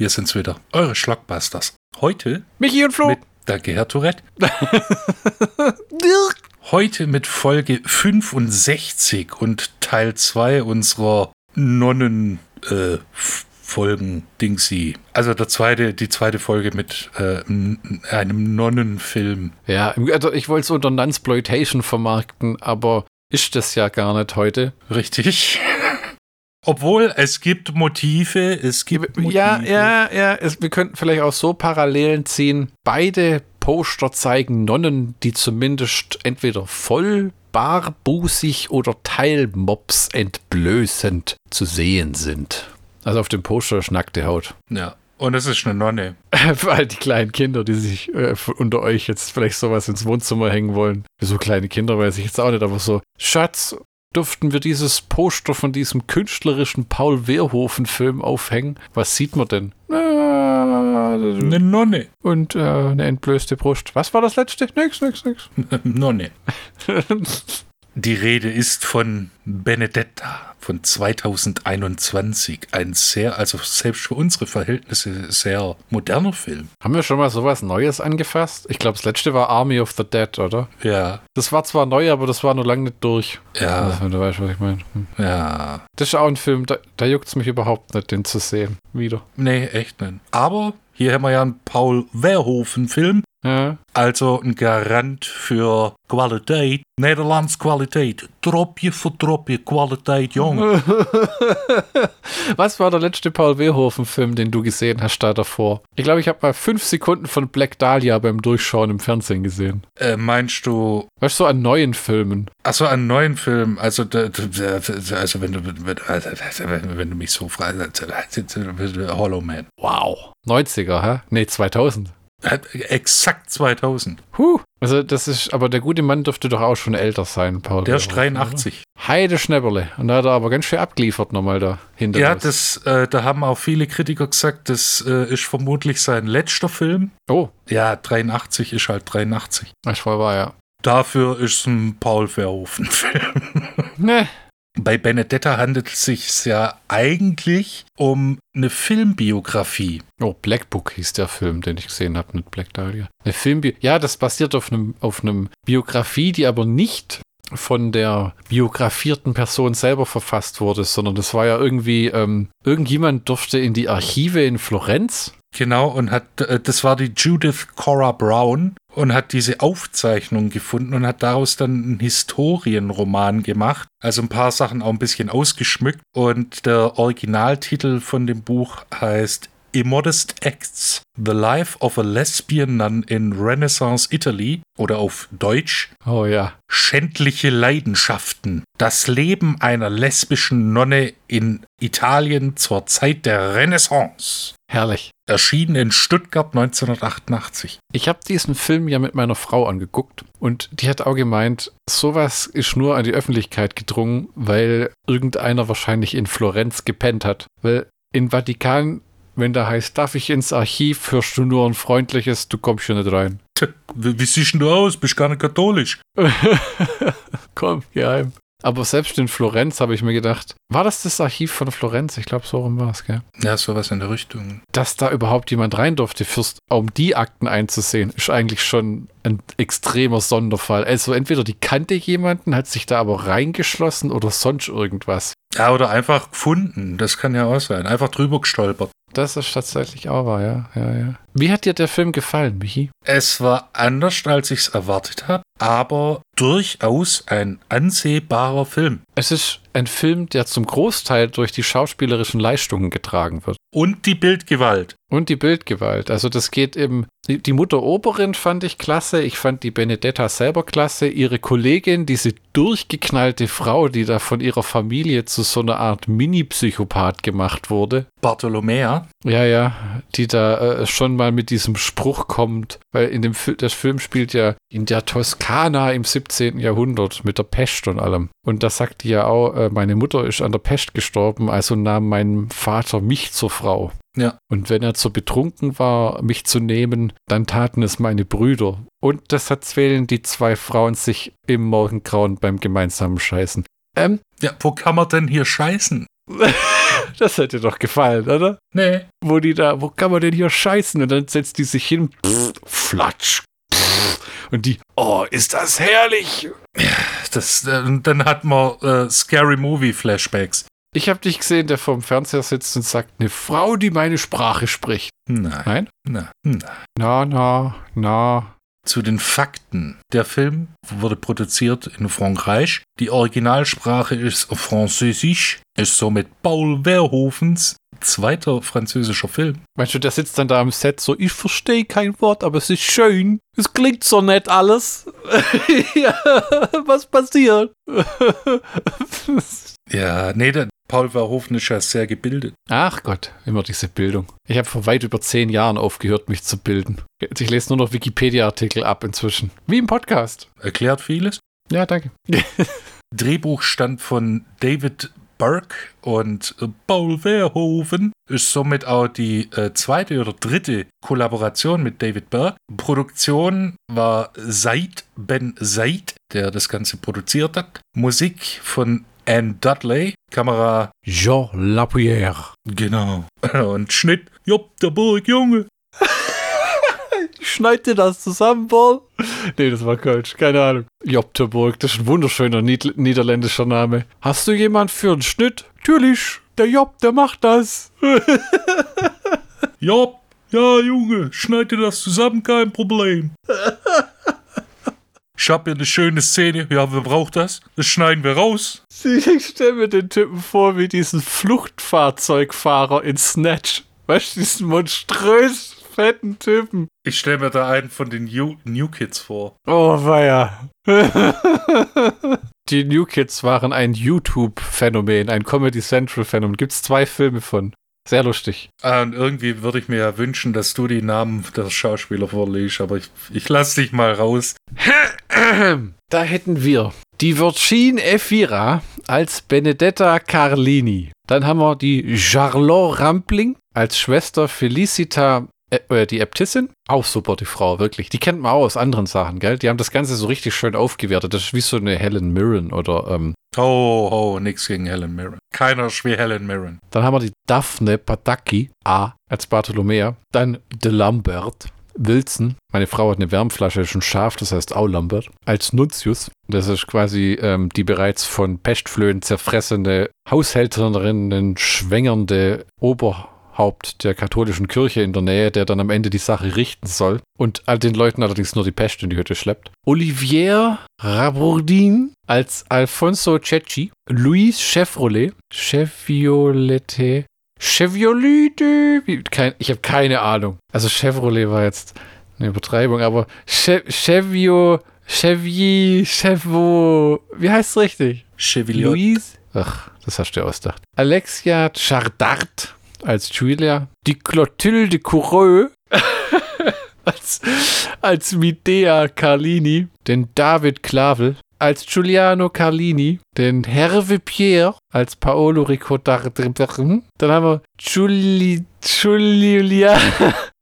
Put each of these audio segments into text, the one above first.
wir sind's wieder. Eure Schlockbusters. Heute Michi und Flo. mit, danke Herr Tourette. Heute mit Folge 65 und Teil 2 unserer Nonnen äh, Folgen Dingsy. Also der zweite, die zweite Folge mit äh, einem Nonnenfilm. ja, also ich wollte es unter Nunsploitation vermarkten, aber ist das ja gar nicht heute. Richtig. Obwohl es gibt Motive, es gibt Motive. Ja, ja, ja. Es, wir könnten vielleicht auch so Parallelen ziehen. Beide Poster zeigen Nonnen, die zumindest entweder voll barbusig oder teilmops entblößend zu sehen sind. Also auf dem Poster ist nackte Haut. Ja. Und es ist eine Nonne. Für all die kleinen Kinder, die sich äh, unter euch jetzt vielleicht sowas ins Wohnzimmer hängen wollen. So kleine Kinder weiß ich jetzt auch nicht, aber so, Schatz, durften wir dieses Poster von diesem künstlerischen Paul Wehrhofen-Film aufhängen? Was sieht man denn? Eine Nonne. und äh, eine entblößte Brust. Was war das letzte? Nix, nix, nix. Nonne. Die Rede ist von Benedetta von 2021. Ein sehr, also selbst für unsere Verhältnisse sehr moderner Film. Haben wir schon mal sowas Neues angefasst? Ich glaube, das letzte war Army of the Dead, oder? Ja, Das war zwar neu, aber das war noch lange nicht durch. ja, Also, wenn du weißt, was ich meine. Hm. ja. Das ist auch ein Film, da, da juckt es mich überhaupt nicht, den zu sehen. Wieder. Nee, echt nicht. Aber hier haben wir ja einen Paul Verhoeven-Film. Ja. Also ein Garant für Qualität. Nederlands Qualität. Dropje für Dropje Qualität, Junge. Was war der letzte Paul Wehrhofen-Film, den du gesehen hast da davor? Ich glaube, ich habe mal fünf Sekunden von Black Dahlia beim Durchschauen im Fernsehen gesehen. äh, meinst du, Weißt du, so an neuen Filmen? achso, einen neuen Film? Also, also wenn du, wenn, also, wenn du mich so fragst, Hollow Man. Wow. 90er, hä? Nee, 2000. Exakt 2000. Huh. Also, das ist, aber der gute Mann dürfte doch auch schon älter sein, Paul. Der ist Verhoeven, 83. oder? Heide Schnäpperle. Und da hat er aber ganz schön abgeliefert nochmal da hinter Ja, das, äh, da haben auch viele Kritiker gesagt, das äh, ist vermutlich sein letzter Film. Oh, Ja, 83 ist halt 83. ist voll wahr, ja. Dafür ist es ein Paul Verhoeven-Film. Ne. Bei Benedetta handelt es sich ja eigentlich um eine Filmbiografie. Oh, Black Book hieß der Film, den ich gesehen habe, nicht Black Dahlia. Eine Filmbi ja, das basiert auf einem auf einem Biografie, die aber nicht von der biografierten Person selber verfasst wurde, sondern das war ja irgendwie, ähm, irgendjemand durfte in die Archive in Florenz. Genau, und hat, äh, das war die Judith Cora Brown und hat diese Aufzeichnung gefunden und hat daraus dann einen Historienroman gemacht. Also ein paar Sachen auch ein bisschen ausgeschmückt. Und der Originaltitel von dem Buch heißt Immodest Acts, The Life of a Lesbian Nun in Renaissance Italy oder auf Deutsch Oh ja. Schändliche Leidenschaften. Das Leben einer lesbischen Nonne in Italien zur Zeit der Renaissance. Herrlich. Erschienen in Stuttgart 1988. Ich habe diesen Film ja mit meiner Frau angeguckt und die hat auch gemeint, sowas ist nur an die Öffentlichkeit gedrungen, weil irgendeiner wahrscheinlich in Florenz gepennt hat. Weil in Vatikan, wenn da heißt, darf ich ins Archiv, hörst du nur ein freundliches, du kommst hier nicht rein. Wie, wie siehst du aus? Bist gar nicht katholisch. Komm, geheim. Aber selbst in Florenz habe ich mir gedacht, war das das Archiv von Florenz? Ich glaube, so rum war es, gell? Ja, sowas in der Richtung. Dass da überhaupt jemand rein durfte, fürst, um die Akten einzusehen, ist eigentlich schon ein extremer Sonderfall. Also entweder die kannte jemanden, hat sich da aber reingeschlossen oder sonst irgendwas. Ja, oder einfach gefunden. Das kann ja auch sein. Einfach drüber gestolpert. Das ist tatsächlich auch wahr, ja, ja, ja. Wie hat dir der Film gefallen, Michi? Es war anders, als ich es erwartet habe, aber durchaus ein ansehbarer Film. Es ist ein Film, der zum Großteil durch die schauspielerischen Leistungen getragen wird. Und die Bildgewalt. Und die Bildgewalt. Also das geht eben. Die, Mutter Oberin fand ich klasse. Ich fand die Benedetta selber klasse. Ihre Kollegin, diese durchgeknallte Frau, die da von ihrer Familie zu so einer Art Mini-Psychopath gemacht wurde. Bartolomea. Ja, ja, die da äh, schon mal mit diesem Spruch kommt, weil in dem Fi das Film spielt ja in der Toskana im 17. Jahrhundert mit der Pest und allem. Und da sagt die ja auch, äh, meine Mutter ist an der Pest gestorben, also nahm mein Vater mich zur Frau. Ja. Und wenn er zu betrunken war, mich zu nehmen, dann taten es meine Brüder. Und das erzählen die zwei Frauen sich im Morgengrauen beim gemeinsamen Scheißen. Ähm, Ja, wo kann man denn hier scheißen? Das hätte doch gefallen, oder? Nee. Wo die da, wo kann man denn hier scheißen? Und dann setzt die sich hin, pff, flatsch. pff, Und die, oh, ist das herrlich. Das, äh, dann hat man äh, Scary Movie Flashbacks. Ich habe dich gesehen, der vorm Fernseher sitzt und sagt, eine Frau, die meine Sprache spricht. Nein. Nein? Na, na. Na, na, na. Zu den Fakten. Der Film wurde produziert in Frankreich. Die Originalsprache ist Französisch, ist somit Paul Verhoevens zweiter französischer Film. Meinst du, der sitzt dann da am Set so, ich verstehe kein Wort, aber es ist schön. Es klingt so nett alles. ja, was passiert? Ja, nee, der Paul Verhoeven ist ja sehr gebildet. Ach Gott, immer diese Bildung. Ich habe vor weit über zehn Jahren aufgehört, mich zu bilden. Ich lese nur noch Wikipedia-Artikel ab inzwischen. Wie im Podcast. Erklärt vieles. Ja, danke. Drehbuch stammt von David Burke und Paul Verhoeven ist somit auch die äh, zweite oder dritte Kollaboration mit David Burke. Produktion war Said Ben Said, der das Ganze produziert hat. Musik von Anne Dudley. Kamera, Jean Lapierre. genau. Und Schnitt, Jopp, der Burg, Junge. Schneid dir das zusammen, Paul? Nee, das war Kölsch, keine Ahnung. Jopterburg, das ist ein wunderschöner Nied niederländischer Name. Hast du jemand für einen Schnitt? Natürlich, der Job, der macht das. Jopp, ja, Junge, schneid dir das zusammen, kein Problem. Ich hab hier eine schöne Szene. Ja, wer braucht das? Das schneiden wir raus. Ich stelle mir den Typen vor wie diesen Fluchtfahrzeugfahrer in Snatch. Weißt du, diesen monströs fetten Typen. Ich stelle mir da einen von den New, New Kids vor. Oh, weia. Die New Kids waren ein YouTube-Phänomen, ein Comedy Central-Phänomen. Gibt's zwei Filme von. Sehr lustig. Ah, und irgendwie würde ich mir ja wünschen, dass du die Namen der Schauspieler vorliest, aber ich, ich lass dich mal raus. Da hätten wir die Virgin Efira als Benedetta Carlini. Dann haben wir die Charlotte Rampling als Schwester Felicita, äh, äh, die Äbtissin. Auch super, die Frau, wirklich. Die kennt man auch aus anderen Sachen, gell? Die haben das Ganze so richtig schön aufgewertet. Das ist wie so eine Helen Mirren oder, ähm, Ho, ho, nix gegen Helen Mirren. Keiner ist wie Helen Mirren. Dann haben wir die Daphne Pataki, A, als Bartholomea. Dann de Lambert, Wilson. Meine Frau hat eine Wärmflasche, schon scharf, das heißt auch Lambert. Als Nuntius. Das ist quasi ähm, die bereits von Pestflöhen zerfressene Haushälterin, schwängernde Oberhaupt der katholischen Kirche in der Nähe, der dann am Ende die Sache richten soll und all den Leuten allerdings nur die Pest in die Hütte schleppt. Olivier Rabourdin als Alfonso Cecchi. Luis Chevrolet. Cheviolette. Cheviolette. Kein, ich habe keine Ahnung. Also Chevrolet war jetzt eine Übertreibung, aber che, Chevio, Chevi, Chevo. Wie heißt es richtig? Chevillot. Louise. Ach, das hast du ausgedacht. Alexia Chardart als Julia. Die Clotilde Coureux als, als Midea Carlini. Den David Clavel als Giuliano Carlini. Den Herve Pierre als Paolo Ricordar. Dann haben wir Giuli, Giulia.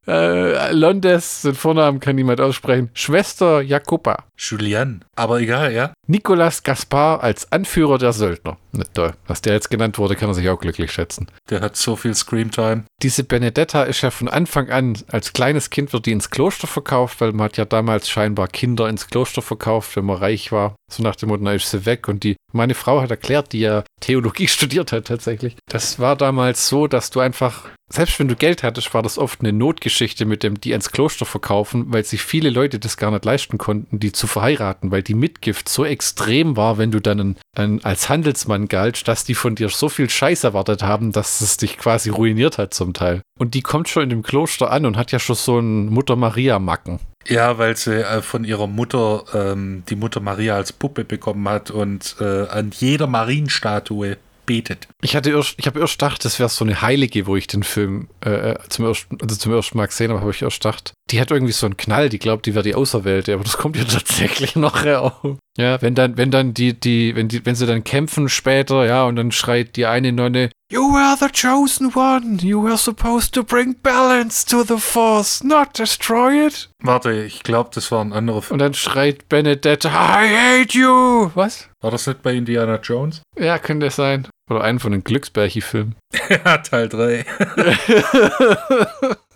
Äh, Londes, den Vornamen kann niemand aussprechen. Schwester Jacoba. Julian. Aber egal, ja. Nicolas Gaspar als Anführer der Söldner. Nicht toll. Was der jetzt genannt wurde, kann er sich auch glücklich schätzen. Der hat so viel Screamtime. Diese Benedetta ist ja von Anfang an, als kleines Kind wird die ins Kloster verkauft, weil man hat ja damals scheinbar Kinder ins Kloster verkauft, wenn man reich war. So nach dem Motto, na ist sie weg. Und die, meine Frau hat erklärt, die ja Theologie studiert hat tatsächlich. Das war damals so, dass du einfach, selbst wenn du Geld hattest, war das oft eine Notgeschichte mit dem, die ins Kloster verkaufen, weil sich viele Leute das gar nicht leisten konnten, die zu verheiraten, weil die Mitgift so extrem war, wenn du dann ein, ein, als Handelsmann galtst, dass die von dir so viel Scheiß erwartet haben, dass es dich quasi ruiniert hat zum Teil. Und die kommt schon in dem Kloster an und hat ja schon so einen Mutter-Maria-Macken. Ja, weil sie äh, von ihrer Mutter ähm, die Mutter Maria als Puppe bekommen hat und äh, an jeder Marienstatue betet. Ich hatte erst, ich habe erst gedacht, das wäre so eine Heilige, wo ich den Film äh, zum, ersten, also zum ersten Mal gesehen habe, habe ich erst gedacht, die hat irgendwie so einen Knall, die glaubt, die wäre die Auserwählte, aber das kommt ja tatsächlich noch auch. Ja, wenn dann, wenn dann die, die, wenn die, wenn sie dann kämpfen später, ja, und dann schreit die eine Nonne, You were the chosen one. You were supposed to bring balance to the force, not destroy it. Warte, ich glaube, das war ein anderer Film. Und dann schreit Benedetta, I hate you. Was? War das nicht bei Indiana Jones? Ja, könnte es sein. Oder einen von den Glücksbärchi-Filmen. ja, Teil 3.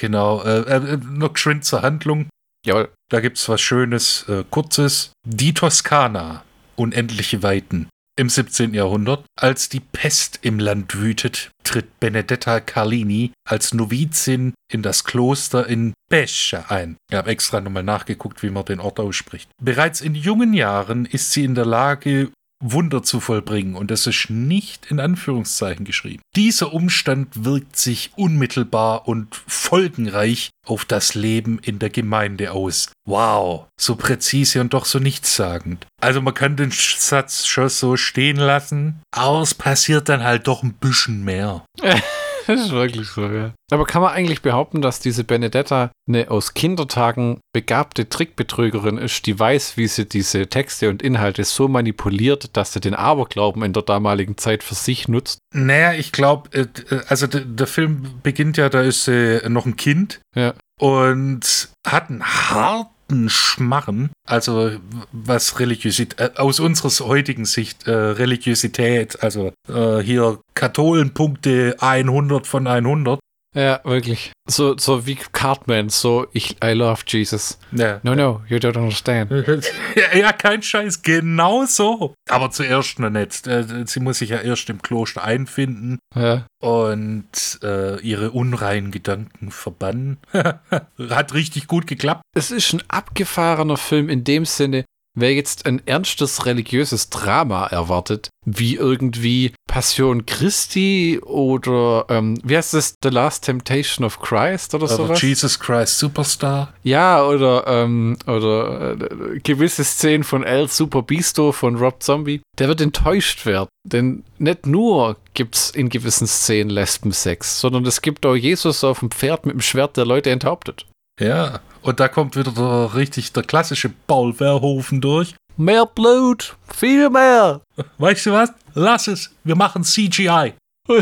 genau. Äh, äh, noch geschwind zur Handlung. Jawohl. Da gibt's was Schönes, äh, Kurzes. Die Toskana. Unendliche Weiten. Im 17. Jahrhundert, als die Pest im Land wütet, tritt Benedetta Carlini als Novizin in das Kloster in Pescia ein. Ich habe extra nochmal nachgeguckt, wie man den Ort ausspricht. Bereits in jungen Jahren ist sie in der Lage, Wunder zu vollbringen und das ist nicht in Anführungszeichen geschrieben. Dieser Umstand wirkt sich unmittelbar und folgenreich auf das Leben in der Gemeinde aus. Wow, so präzise und doch so nichtssagend. Also man kann den Satz schon so stehen lassen, aber es passiert dann halt doch ein bisschen mehr. Das ist wirklich so, ja. Aber kann man eigentlich behaupten, dass diese Benedetta eine aus Kindertagen begabte Trickbetrügerin ist, die weiß, wie sie diese Texte und Inhalte so manipuliert, dass sie den Aberglauben in der damaligen Zeit für sich nutzt? Naja, ich glaube, also der Film beginnt ja, da ist sie noch ein Kind. Ja. Und hat einen harten Schmarren, also was Religiosität, äh, aus unserer heutigen Sicht äh, Religiosität, also äh, hier Katholenpunkte 100 von 100. Ja, wirklich. So, so wie Cartman, so ich, I love Jesus. Ja. No, no, you don't understand. ja, ja, kein Scheiß, genau so. Aber zuerst noch nicht. Äh, sie muss sich ja erst im Kloster einfinden Ja. und äh, ihre unreinen Gedanken verbannen. Hat richtig gut geklappt. Es ist ein abgefahrener Film in dem Sinne, wer jetzt ein ernstes religiöses Drama erwartet, wie irgendwie Passion Christi oder ähm, wie heißt das, The Last Temptation of Christ oder sowas? Jesus Christ Superstar. Ja, oder, ähm, oder äh, gewisse Szenen von El Super Bisto von Rob Zombie, der wird enttäuscht werden. Denn nicht nur gibt's in gewissen Szenen Lesbensex, sondern es gibt auch Jesus auf dem Pferd mit dem Schwert, der Leute enthauptet. Ja, und da kommt wieder der richtig der klassische Paul Verhoeven durch. Mehr Blut, viel mehr. Weißt du was? Lass es. Wir machen CGI.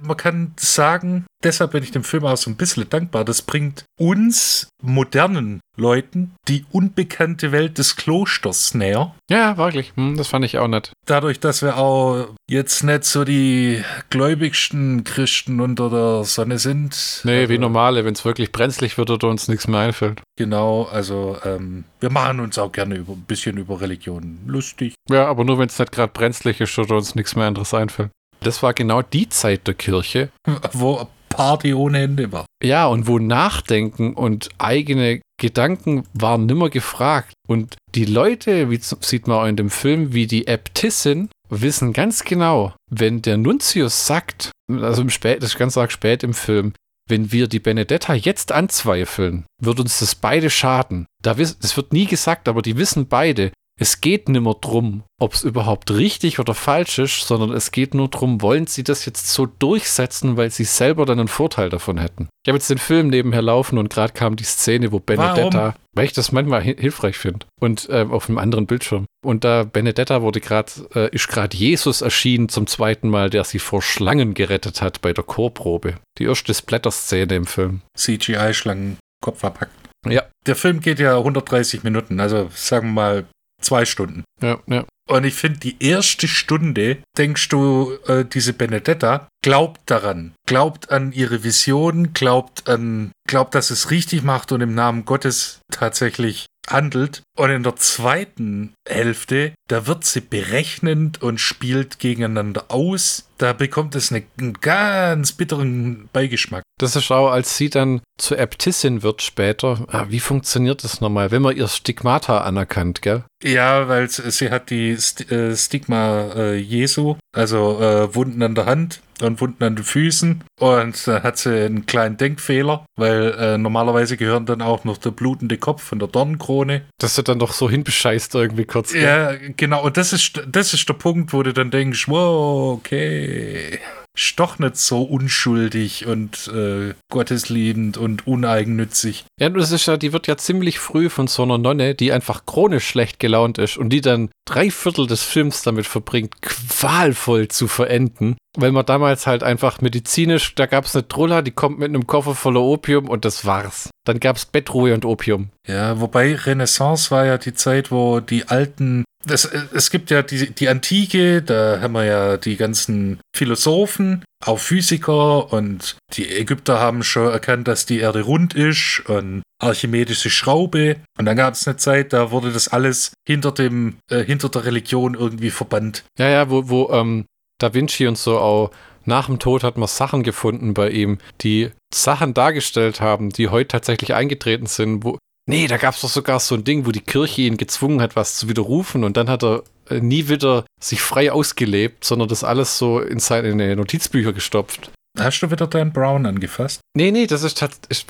Man kann sagen, deshalb bin ich dem Film auch so ein bisschen dankbar. Das bringt uns modernen Leuten die unbekannte Welt des Klosters näher. Ja, wirklich. Hm, das fand ich auch nett. Dadurch, dass wir auch jetzt nicht so die gläubigsten Christen unter der Sonne sind. Nee, also, wie normale, wenn es wirklich brenzlig wird oder uns nichts mehr einfällt. Genau, also ähm, wir machen uns auch gerne über, ein bisschen über Religion lustig. Ja, aber nur wenn es nicht gerade brenzlig ist oder uns nichts mehr anderes einfällt. Das war genau die Zeit der Kirche, Wo Party ohne Ende war. Ja, und wo Nachdenken und eigene Gedanken waren nimmer gefragt. Und die Leute, wie sieht man auch in dem Film, wie die Äbtissin, wissen ganz genau, wenn der Nuntius sagt, also im spät, das ist ganz arg spät im Film, wenn wir die Benedetta jetzt anzweifeln, wird uns das beide schaden. Da wiss, das wird nie gesagt, aber die wissen beide, es geht nimmer drum, ob es überhaupt richtig oder falsch ist, sondern es geht nur drum, wollen sie das jetzt so durchsetzen, weil sie selber dann einen Vorteil davon hätten. Ich habe jetzt den Film nebenher laufen und gerade kam die Szene, wo Benedetta, weil ich das manchmal hi- hilfreich finde und ähm, auf einem anderen Bildschirm. Und da Benedetta wurde gerade, äh, ist gerade Jesus erschienen zum zweiten Mal, der sie vor Schlangen gerettet hat bei der Chorprobe. Die erste Splatter-Szene im Film. CGI-Schlangen, Kopf verpackt. Ja. Der Film geht ja 130 Minuten, also sagen wir mal zwei Stunden. Ja, ja. Und ich finde, die erste Stunde, denkst du, äh, diese Benedetta glaubt daran, glaubt an ihre Vision, glaubt an, glaubt, dass es richtig macht und im Namen Gottes tatsächlich handelt. Und in der zweiten Hälfte, da wird sie berechnend und spielt gegeneinander aus. Da bekommt es eine, einen ganz bitteren Beigeschmack. Das ist auch, als sie dann zur Äbtissin wird später. Ah, wie funktioniert das nochmal? Wenn man ihr Stigmata anerkannt, gell? Ja, weil sie hat die St äh, Stigma äh, Jesu, also äh, Wunden an der Hand und Wunden an den Füßen. Und dann hat sie einen kleinen Denkfehler, weil äh, normalerweise gehören dann auch noch der blutende Kopf von der Dornenkrone. Dass sie dann doch so hinbescheißt irgendwie kurz. gell? Ja, genau. Und das ist, das ist der Punkt, wo du dann denkst, wow, okay. Ist doch nicht so unschuldig und äh, gottesliebend und uneigennützig. Ja, das ist ja, die wird ja ziemlich früh von so einer Nonne, die einfach chronisch schlecht gelaunt ist und die dann drei Viertel des Films damit verbringt, qualvoll zu verenden, weil man damals halt einfach medizinisch, da gab es eine Trulla, die kommt mit einem Koffer voller Opium und das war's. Dann gab es Bettruhe und Opium. Ja, wobei Renaissance war ja die Zeit, wo die alten das, es gibt ja die, die Antike, da haben wir ja die ganzen Philosophen, auch Physiker und die Ägypter haben schon erkannt, dass die Erde rund ist und archimedische Schraube. Und dann gab es eine Zeit, da wurde das alles hinter dem, äh, hinter der Religion irgendwie verbannt. Ja, ja, wo, wo ähm, Da Vinci und so auch nach dem Tod hat man Sachen gefunden bei ihm, die Sachen dargestellt haben, die heute tatsächlich eingetreten sind, wo, Nee, da gab es doch sogar so ein Ding, wo die Kirche ihn gezwungen hat, was zu widerrufen und dann hat er äh, nie wieder sich frei ausgelebt, sondern das alles so in seine Notizbücher gestopft. Hast du wieder Dan Brown angefasst? Nee, nee, das ist tatsächlich.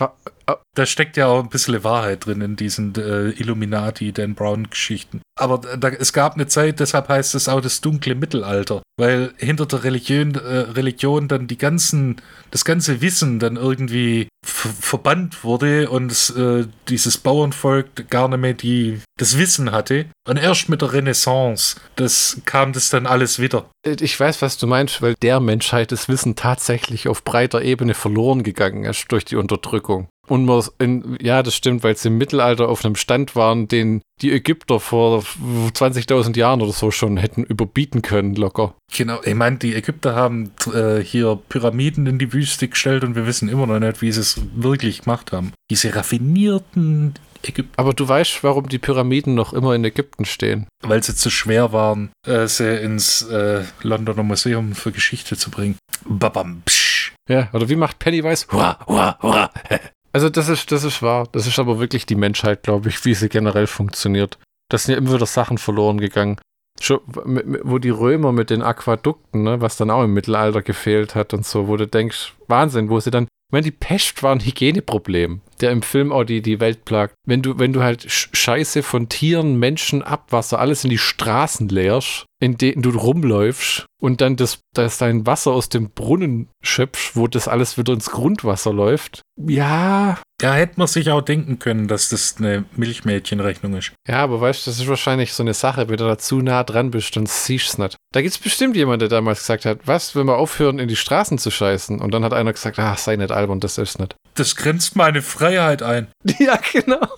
Äh, da steckt ja auch ein bisschen Wahrheit drin in diesen äh, Illuminati, Dan Brown-Geschichten. Aber da, es gab eine Zeit, deshalb heißt es auch das dunkle Mittelalter, weil hinter der Religion, äh, Religion dann die ganzen, das ganze Wissen dann irgendwie verbannt wurde und äh, dieses Bauernvolk gar nicht mehr die, das Wissen hatte. Und erst mit der Renaissance, das kam das dann alles wieder. Äh, ich weiß, was du meinst, weil der Menschheit das Wissen tatsächlich auf breiter Ebene verloren gegangen ist durch die Unterdrückung. Und man in, ja, das stimmt, weil sie im Mittelalter auf einem Stand waren, den die Ägypter vor 20.000 Jahren oder so schon hätten überbieten können, locker. Genau, ich meine, die Ägypter haben äh, hier Pyramiden in die Wüste gestellt und wir wissen immer noch nicht, wie sie es wirklich gemacht haben. Diese raffinierten Ägypten. Aber du weißt, warum die Pyramiden noch immer in Ägypten stehen? Weil sie zu schwer waren, äh, sie ins äh, Londoner Museum für Geschichte zu bringen. Babam, psch. Ja, oder wie macht Pennywise? Hurra, hurra, hurra. Also das ist, das ist wahr. Das ist aber wirklich die Menschheit, glaube ich, wie sie generell funktioniert. Da sind ja immer wieder Sachen verloren gegangen. Schon, wo die Römer mit den Aquädukten, ne, was dann auch im Mittelalter gefehlt hat und so, wo du denkst, Wahnsinn, wo sie dann ich meine, die Pest war ein Hygieneproblem, der im Film auch die, die Welt plagt. Wenn du, wenn du halt Scheiße von Tieren, Menschen, Abwasser, alles in die Straßen leerst, in denen du rumläufst und dann das, das dein Wasser aus dem Brunnen schöpfst, wo das alles wieder ins Grundwasser läuft. Ja. Da hätte man sich auch denken können, dass das eine Milchmädchenrechnung ist. Ja, aber weißt du, das ist wahrscheinlich so eine Sache, wenn du da zu nah dran bist, dann siehst du es nicht. Da gibt es bestimmt jemanden, der damals gesagt hat, was, wenn wir aufhören, in die Straßen zu scheißen? Und dann hat einer gesagt, ach, sei nicht albern, das ist nicht. Das grenzt meine Freiheit ein. Ja, genau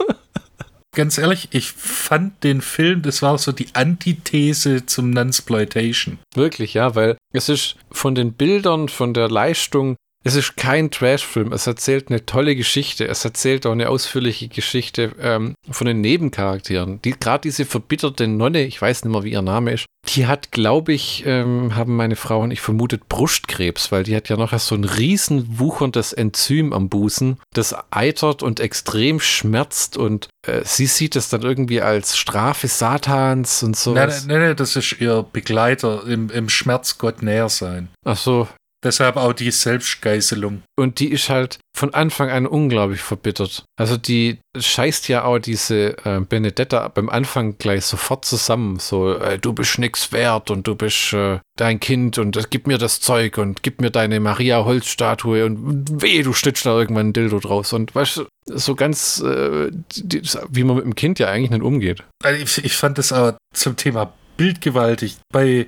ganz ehrlich, ich fand den Film, das war so die Antithese zum Nunsploitation. Wirklich, ja, weil es ist von den Bildern, von der Leistung, es ist kein Trash-Film. Es erzählt eine tolle Geschichte. Es erzählt auch eine ausführliche Geschichte ähm, von den Nebencharakteren. Die, Gerade diese verbitterte Nonne, ich weiß nicht mehr, wie ihr Name ist, die hat, glaube ich, ähm, haben meine Frau und ich vermutet Brustkrebs, weil die hat ja noch so ein riesen wucherndes Enzym am Busen, das eitert und extrem schmerzt und äh, sie sieht es dann irgendwie als Strafe Satans und so. Nein, nein, nein, das ist ihr Begleiter im, im Schmerz Gott näher sein. Ach so, Deshalb auch die Selbstgeißelung. Und die ist halt von Anfang an unglaublich verbittert. Also die scheißt ja auch diese äh, Benedetta beim Anfang gleich sofort zusammen. So, äh, du bist nix wert und du bist äh, dein Kind und äh, gib mir das Zeug und gib mir deine Maria-Holzstatue und weh, du stitzt da irgendwann ein Dildo draus. Und weißt du, so ganz, äh, die, wie man mit dem Kind ja eigentlich nicht umgeht. Also ich, ich fand das aber zum Thema bildgewaltig. Bei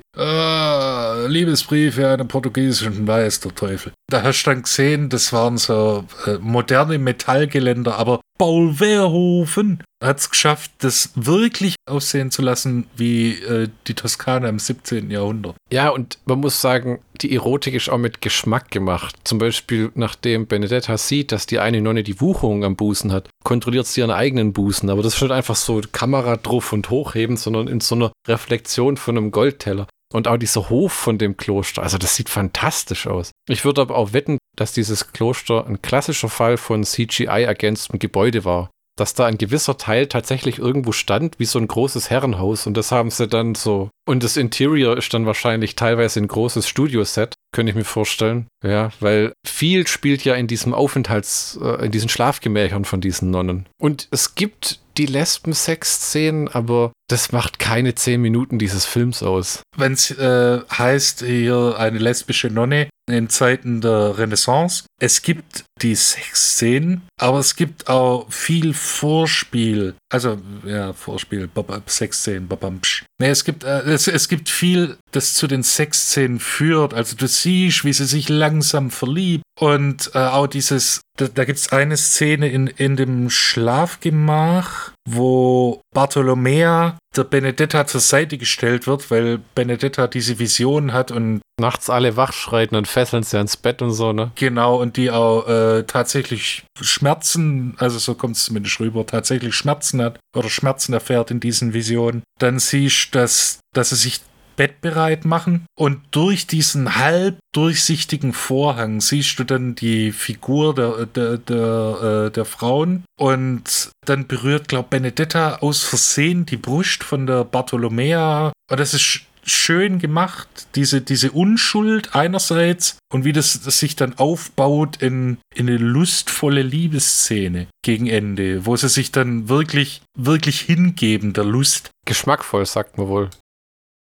Liebesbriefe einer portugiesischen Weiß, der Teufel. Da hast du dann gesehen, das waren so äh, moderne Metallgeländer, aber Paul Verhoeven hat es geschafft, das wirklich aussehen zu lassen wie äh, die Toskana im 17. Jahrhundert. Ja, und man muss sagen, die Erotik ist auch mit Geschmack gemacht. Zum Beispiel, nachdem Benedetta sieht, dass die eine Nonne die Wucherung am Busen hat, kontrolliert sie ihren eigenen Busen. Aber das ist nicht einfach so Kamera drauf und hochheben, sondern in so einer Reflexion von einem Goldteller. Und auch dieser Hof von dem Kloster, also das sieht fantastisch aus. Ich würde aber auch wetten, dass dieses Kloster ein klassischer Fall von CGI-ergänztem Gebäude war. Dass da ein gewisser Teil tatsächlich irgendwo stand, wie so ein großes Herrenhaus. Und das haben sie dann so. Und das Interior ist dann wahrscheinlich teilweise ein großes Studioset, könnte ich mir vorstellen. Ja, weil viel spielt ja in diesem Aufenthalts-, äh, in diesen Schlafgemächern von diesen Nonnen. Und es gibt die Lesben-Sex-Szenen, aber das macht keine zehn Minuten dieses Films aus. Wenn es äh, heißt, hier eine lesbische Nonne in Zeiten der Renaissance, es gibt die Sexszenen, aber es gibt auch viel Vorspiel. Also, ja, Vorspiel, Sexszenen, babamsch. Nee, es gibt, äh, es, es gibt viel, das zu den Sexszenen führt. Also du siehst, wie sie sich langsam verliebt und äh, auch dieses, da, da gibt es eine Szene in, in dem Schlafgemach, wo Bartolomea der Benedetta zur Seite gestellt wird, weil Benedetta diese Vision hat und nachts alle wachschreiten und fesseln sie ans Bett und so, ne? Genau, und die auch äh, tatsächlich Schmerzen, also so kommt es zumindest rüber, tatsächlich Schmerzen hat oder Schmerzen erfährt in diesen Visionen. Dann siehst du, dass, dass sie sich bettbereit machen und durch diesen halb durchsichtigen Vorhang siehst du dann die Figur der, der, der, äh, der Frauen und dann berührt, glaube Benedetta aus Versehen die Brust von der Bartolomea und das ist schön gemacht, diese, diese Unschuld einerseits und wie das, das sich dann aufbaut in, in eine lustvolle Liebesszene gegen Ende, wo sie sich dann wirklich, wirklich hingeben der Lust. Geschmackvoll, sagt man wohl.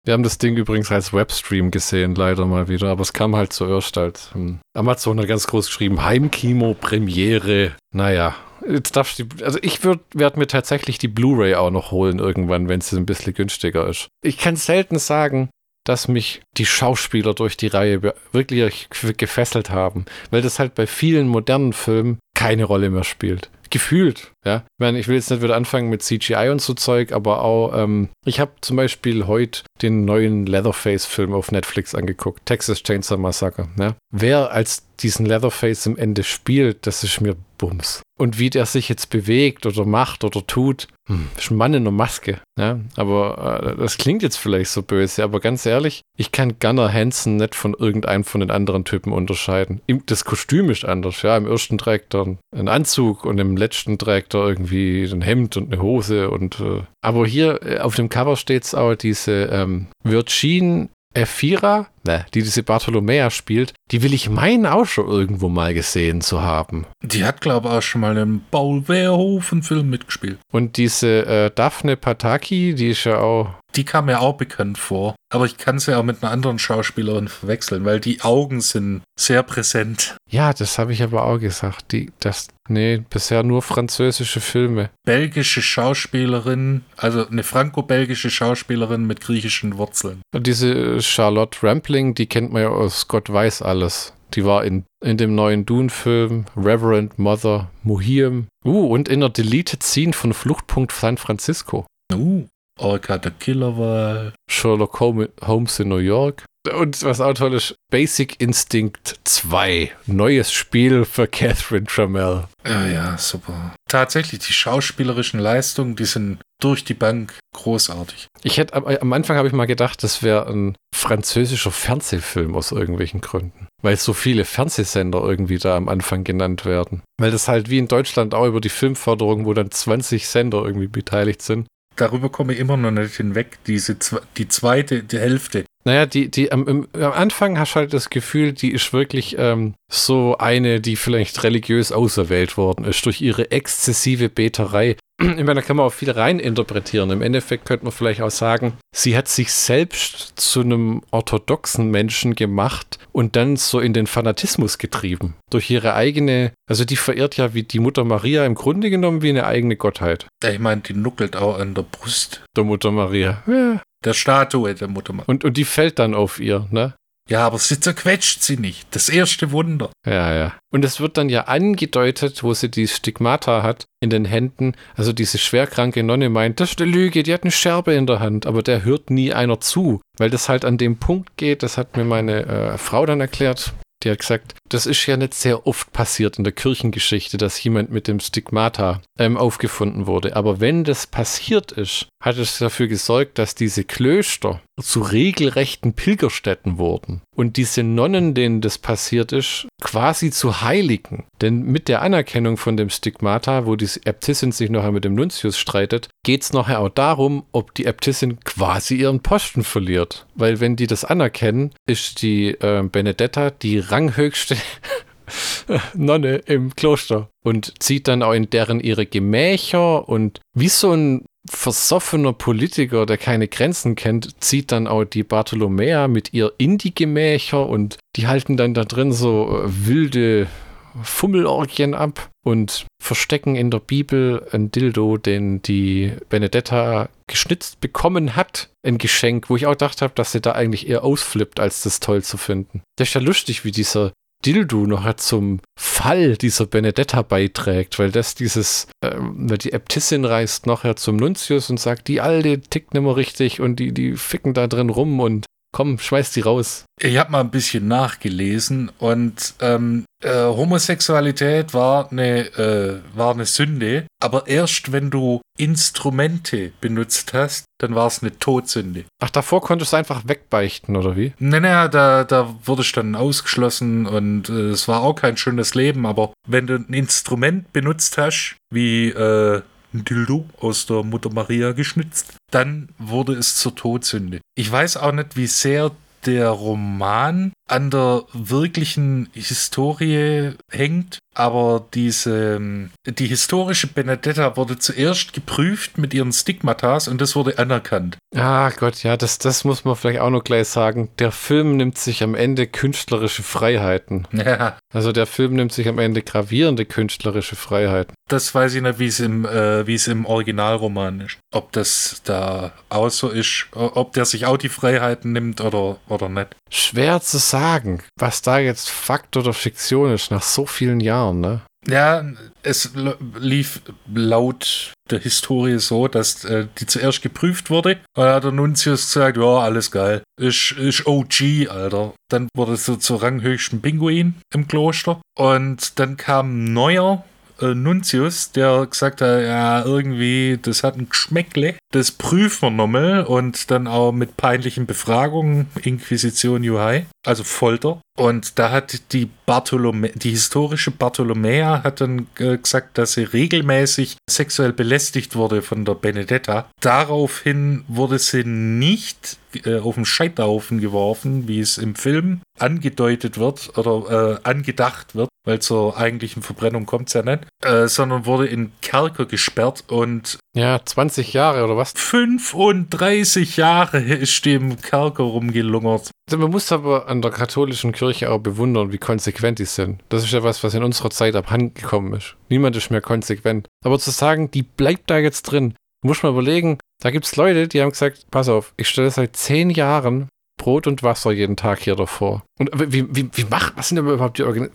Wir haben das Ding übrigens als Webstream gesehen, leider mal wieder, aber es kam halt zuerst als hm, Amazon hat ganz groß geschrieben, Heimkino, Premiere. Naja, jetzt darfst du, also ich würde werd mir tatsächlich die Blu-ray auch noch holen irgendwann, wenn sie ein bisschen günstiger ist. Ich kann selten sagen, dass mich die Schauspieler durch die Reihe wirklich gefesselt haben, weil das halt bei vielen modernen Filmen keine Rolle mehr spielt gefühlt. Ja, ich meine, ich will jetzt nicht wieder anfangen mit CGI und so Zeug, aber auch, ähm, ich habe zum Beispiel heute den neuen Leatherface-Film auf Netflix angeguckt, Texas Chainsaw Massacre. Ja? Wer als diesen Leatherface im Ende spielt, das ist mir Bums. Und wie der sich jetzt bewegt oder macht oder tut, hm, ist ein Mann in einer Maske. Ja? Aber äh, das klingt jetzt vielleicht so böse, aber ganz ehrlich, ich kann Gunnar Hansen nicht von irgendeinem von den anderen Typen unterscheiden. Das Kostüm ist anders. Ja, im ersten trägt er einen Anzug und im letzten trägt er irgendwie ein Hemd und eine Hose. Und, äh, aber hier äh, auf dem Cover steht es auch diese ähm, Virgin Ephira, ne, die diese Bartolomea spielt, die will ich meinen auch schon irgendwo mal gesehen zu haben. Die hat, glaube ich, auch schon mal im Paul Verhoeven-Film mitgespielt. Und diese äh, Daphne Pataki, die ist ja auch die kam mir auch bekannt vor. Aber ich kann sie auch mit einer anderen Schauspielerin verwechseln, weil die Augen sind sehr präsent. Ja, das habe ich aber auch gesagt. Die, das, nee, bisher nur französische Filme. Belgische Schauspielerin, also eine franco-belgische Schauspielerin mit griechischen Wurzeln. Und diese Charlotte Rampling, die kennt man ja aus Gott weiß alles. Die war in, in dem neuen Dune-Film Reverend Mother Muhim. Uh, und in der Deleted Scene von Fluchtpunkt San Francisco. Uh. Orca der Killerwahl. Sherlock Holmes in New York. Und was auch toll ist, Basic Instinct 2. Neues Spiel für Catherine Trammell. Ja, ja, super. Tatsächlich, die schauspielerischen Leistungen, die sind durch die Bank großartig. Ich hätte am Anfang habe ich mal gedacht, das wäre ein französischer Fernsehfilm aus irgendwelchen Gründen. Weil so viele Fernsehsender irgendwie da am Anfang genannt werden. Weil das halt wie in Deutschland auch über die Filmförderung, wo dann 20 Sender irgendwie beteiligt sind, darüber komme ich immer noch nicht hinweg, diese die zweite die Hälfte. Naja, die, die am, im, am Anfang hast du halt das Gefühl, die ist wirklich ähm, so eine, die vielleicht religiös auserwählt worden ist durch ihre exzessive Beterei. Ich meine, da kann man auch viel reininterpretieren. Im Endeffekt könnte man vielleicht auch sagen, sie hat sich selbst zu einem orthodoxen Menschen gemacht und dann so in den Fanatismus getrieben. Durch ihre eigene, also die verehrt ja wie die Mutter Maria im Grunde genommen wie eine eigene Gottheit. Ja, ich meine, die nuckelt auch an der Brust. Der Mutter Maria. Ja. Der Statue der Mutter Maria. Und, und die fällt dann auf ihr, ne? Ja, aber sie zerquetscht sie nicht. Das erste Wunder. Ja, ja. Und es wird dann ja angedeutet, wo sie die Stigmata hat in den Händen. Also diese schwerkranke Nonne meint, das ist eine Lüge, die hat eine Scherbe in der Hand. Aber der hört nie einer zu. Weil das halt an dem Punkt geht, das hat mir meine äh, Frau dann erklärt, die hat gesagt, das ist ja nicht sehr oft passiert in der Kirchengeschichte, dass jemand mit dem Stigmata ähm, aufgefunden wurde. Aber wenn das passiert ist, hat es dafür gesorgt, dass diese Klöster zu regelrechten Pilgerstätten wurden. Und diese Nonnen, denen das passiert ist, quasi zu Heiligen. Denn mit der Anerkennung von dem Stigmata, wo die Äbtissin sich nachher mit dem Nuntius streitet, geht es nachher auch darum, ob die Äbtissin quasi ihren Posten verliert. Weil wenn die das anerkennen, ist die äh, Benedetta die ranghöchste Nonne im Kloster und zieht dann auch in deren ihre Gemächer und wie so ein versoffener Politiker, der keine Grenzen kennt, zieht dann auch die Bartolomea mit ihr in die Gemächer und die halten dann da drin so äh, wilde Fummelorgien ab und verstecken in der Bibel ein Dildo, den die Benedetta geschnitzt bekommen hat. Ein Geschenk, wo ich auch gedacht habe, dass sie da eigentlich eher ausflippt, als das toll zu finden. Das ist ja lustig, wie dieser Dildo noch zum Fall dieser Benedetta beiträgt, weil das dieses, ähm, die Äbtissin reist nachher zum Nuntius und sagt, die Alte tickt nicht mehr richtig und die, die ficken da drin rum und komm, schmeiß die raus. Ich habe mal ein bisschen nachgelesen und ähm, äh, Homosexualität war eine, äh, war eine Sünde, aber erst wenn du Instrumente benutzt hast, dann war es eine Todsünde. Ach, davor konntest du einfach wegbeichten, oder wie? Nein, nein, da, da wurde ich dann ausgeschlossen und äh, es war auch kein schönes Leben, aber wenn du ein Instrument benutzt hast, wie äh, ein Dildo aus der Mutter Maria geschnitzt. Dann wurde es zur Todsünde. Ich weiß auch nicht, wie sehr der Roman an der wirklichen Historie hängt, aber diese, die historische Benedetta wurde zuerst geprüft mit ihren Stigmatas und das wurde anerkannt. Ah Gott, ja, das, das muss man vielleicht auch noch gleich sagen. Der Film nimmt sich am Ende künstlerische Freiheiten. Ja. Also der Film nimmt sich am Ende gravierende künstlerische Freiheiten. Das weiß ich nicht, wie es im, äh, wie es im Originalroman ist. Ob das da auch so ist, ob der sich auch die Freiheiten nimmt oder, oder nicht. Schwer zu sagen, was da jetzt Fakt oder Fiktion ist nach so vielen Jahren, ne? Ja, es lief laut der Historie so, dass äh, die zuerst geprüft wurde. Und dann hat der Nuntius gesagt, ja, alles geil. Ist, ist OG, Alter. Dann wurde es so zur ranghöchsten Pinguin im Kloster. Und dann kam neuer äh, Nuntius, der gesagt hat, ja, irgendwie, das hat ein Geschmäckle. Das prüfen wir nochmal und dann auch mit peinlichen Befragungen, Inquisition UI, also Folter. Und da hat die Bartolome die historische Bartolomea hat dann äh, gesagt, dass sie regelmäßig sexuell belästigt wurde von der Benedetta. Daraufhin wurde sie nicht äh, auf den Scheiterhaufen geworfen, wie es im Film angedeutet wird oder äh, angedacht wird, weil zur eigentlichen Verbrennung kommt es ja nicht, äh, sondern wurde in Kerker gesperrt und ja, 20 Jahre oder was? 35 Jahre ist dem Kerker rumgelungert. Also man muss aber an der katholischen Kirche auch bewundern, wie konsequent die sind. Das ist ja was, was in unserer Zeit abhandengekommen ist. Niemand ist mehr konsequent. Aber zu sagen, die bleibt da jetzt drin, muss man überlegen, da gibt es Leute, die haben gesagt, pass auf, ich stelle seit 10 Jahren Brot und Wasser jeden Tag hier davor. Und wie, wie, wie macht, was sind denn überhaupt die Organ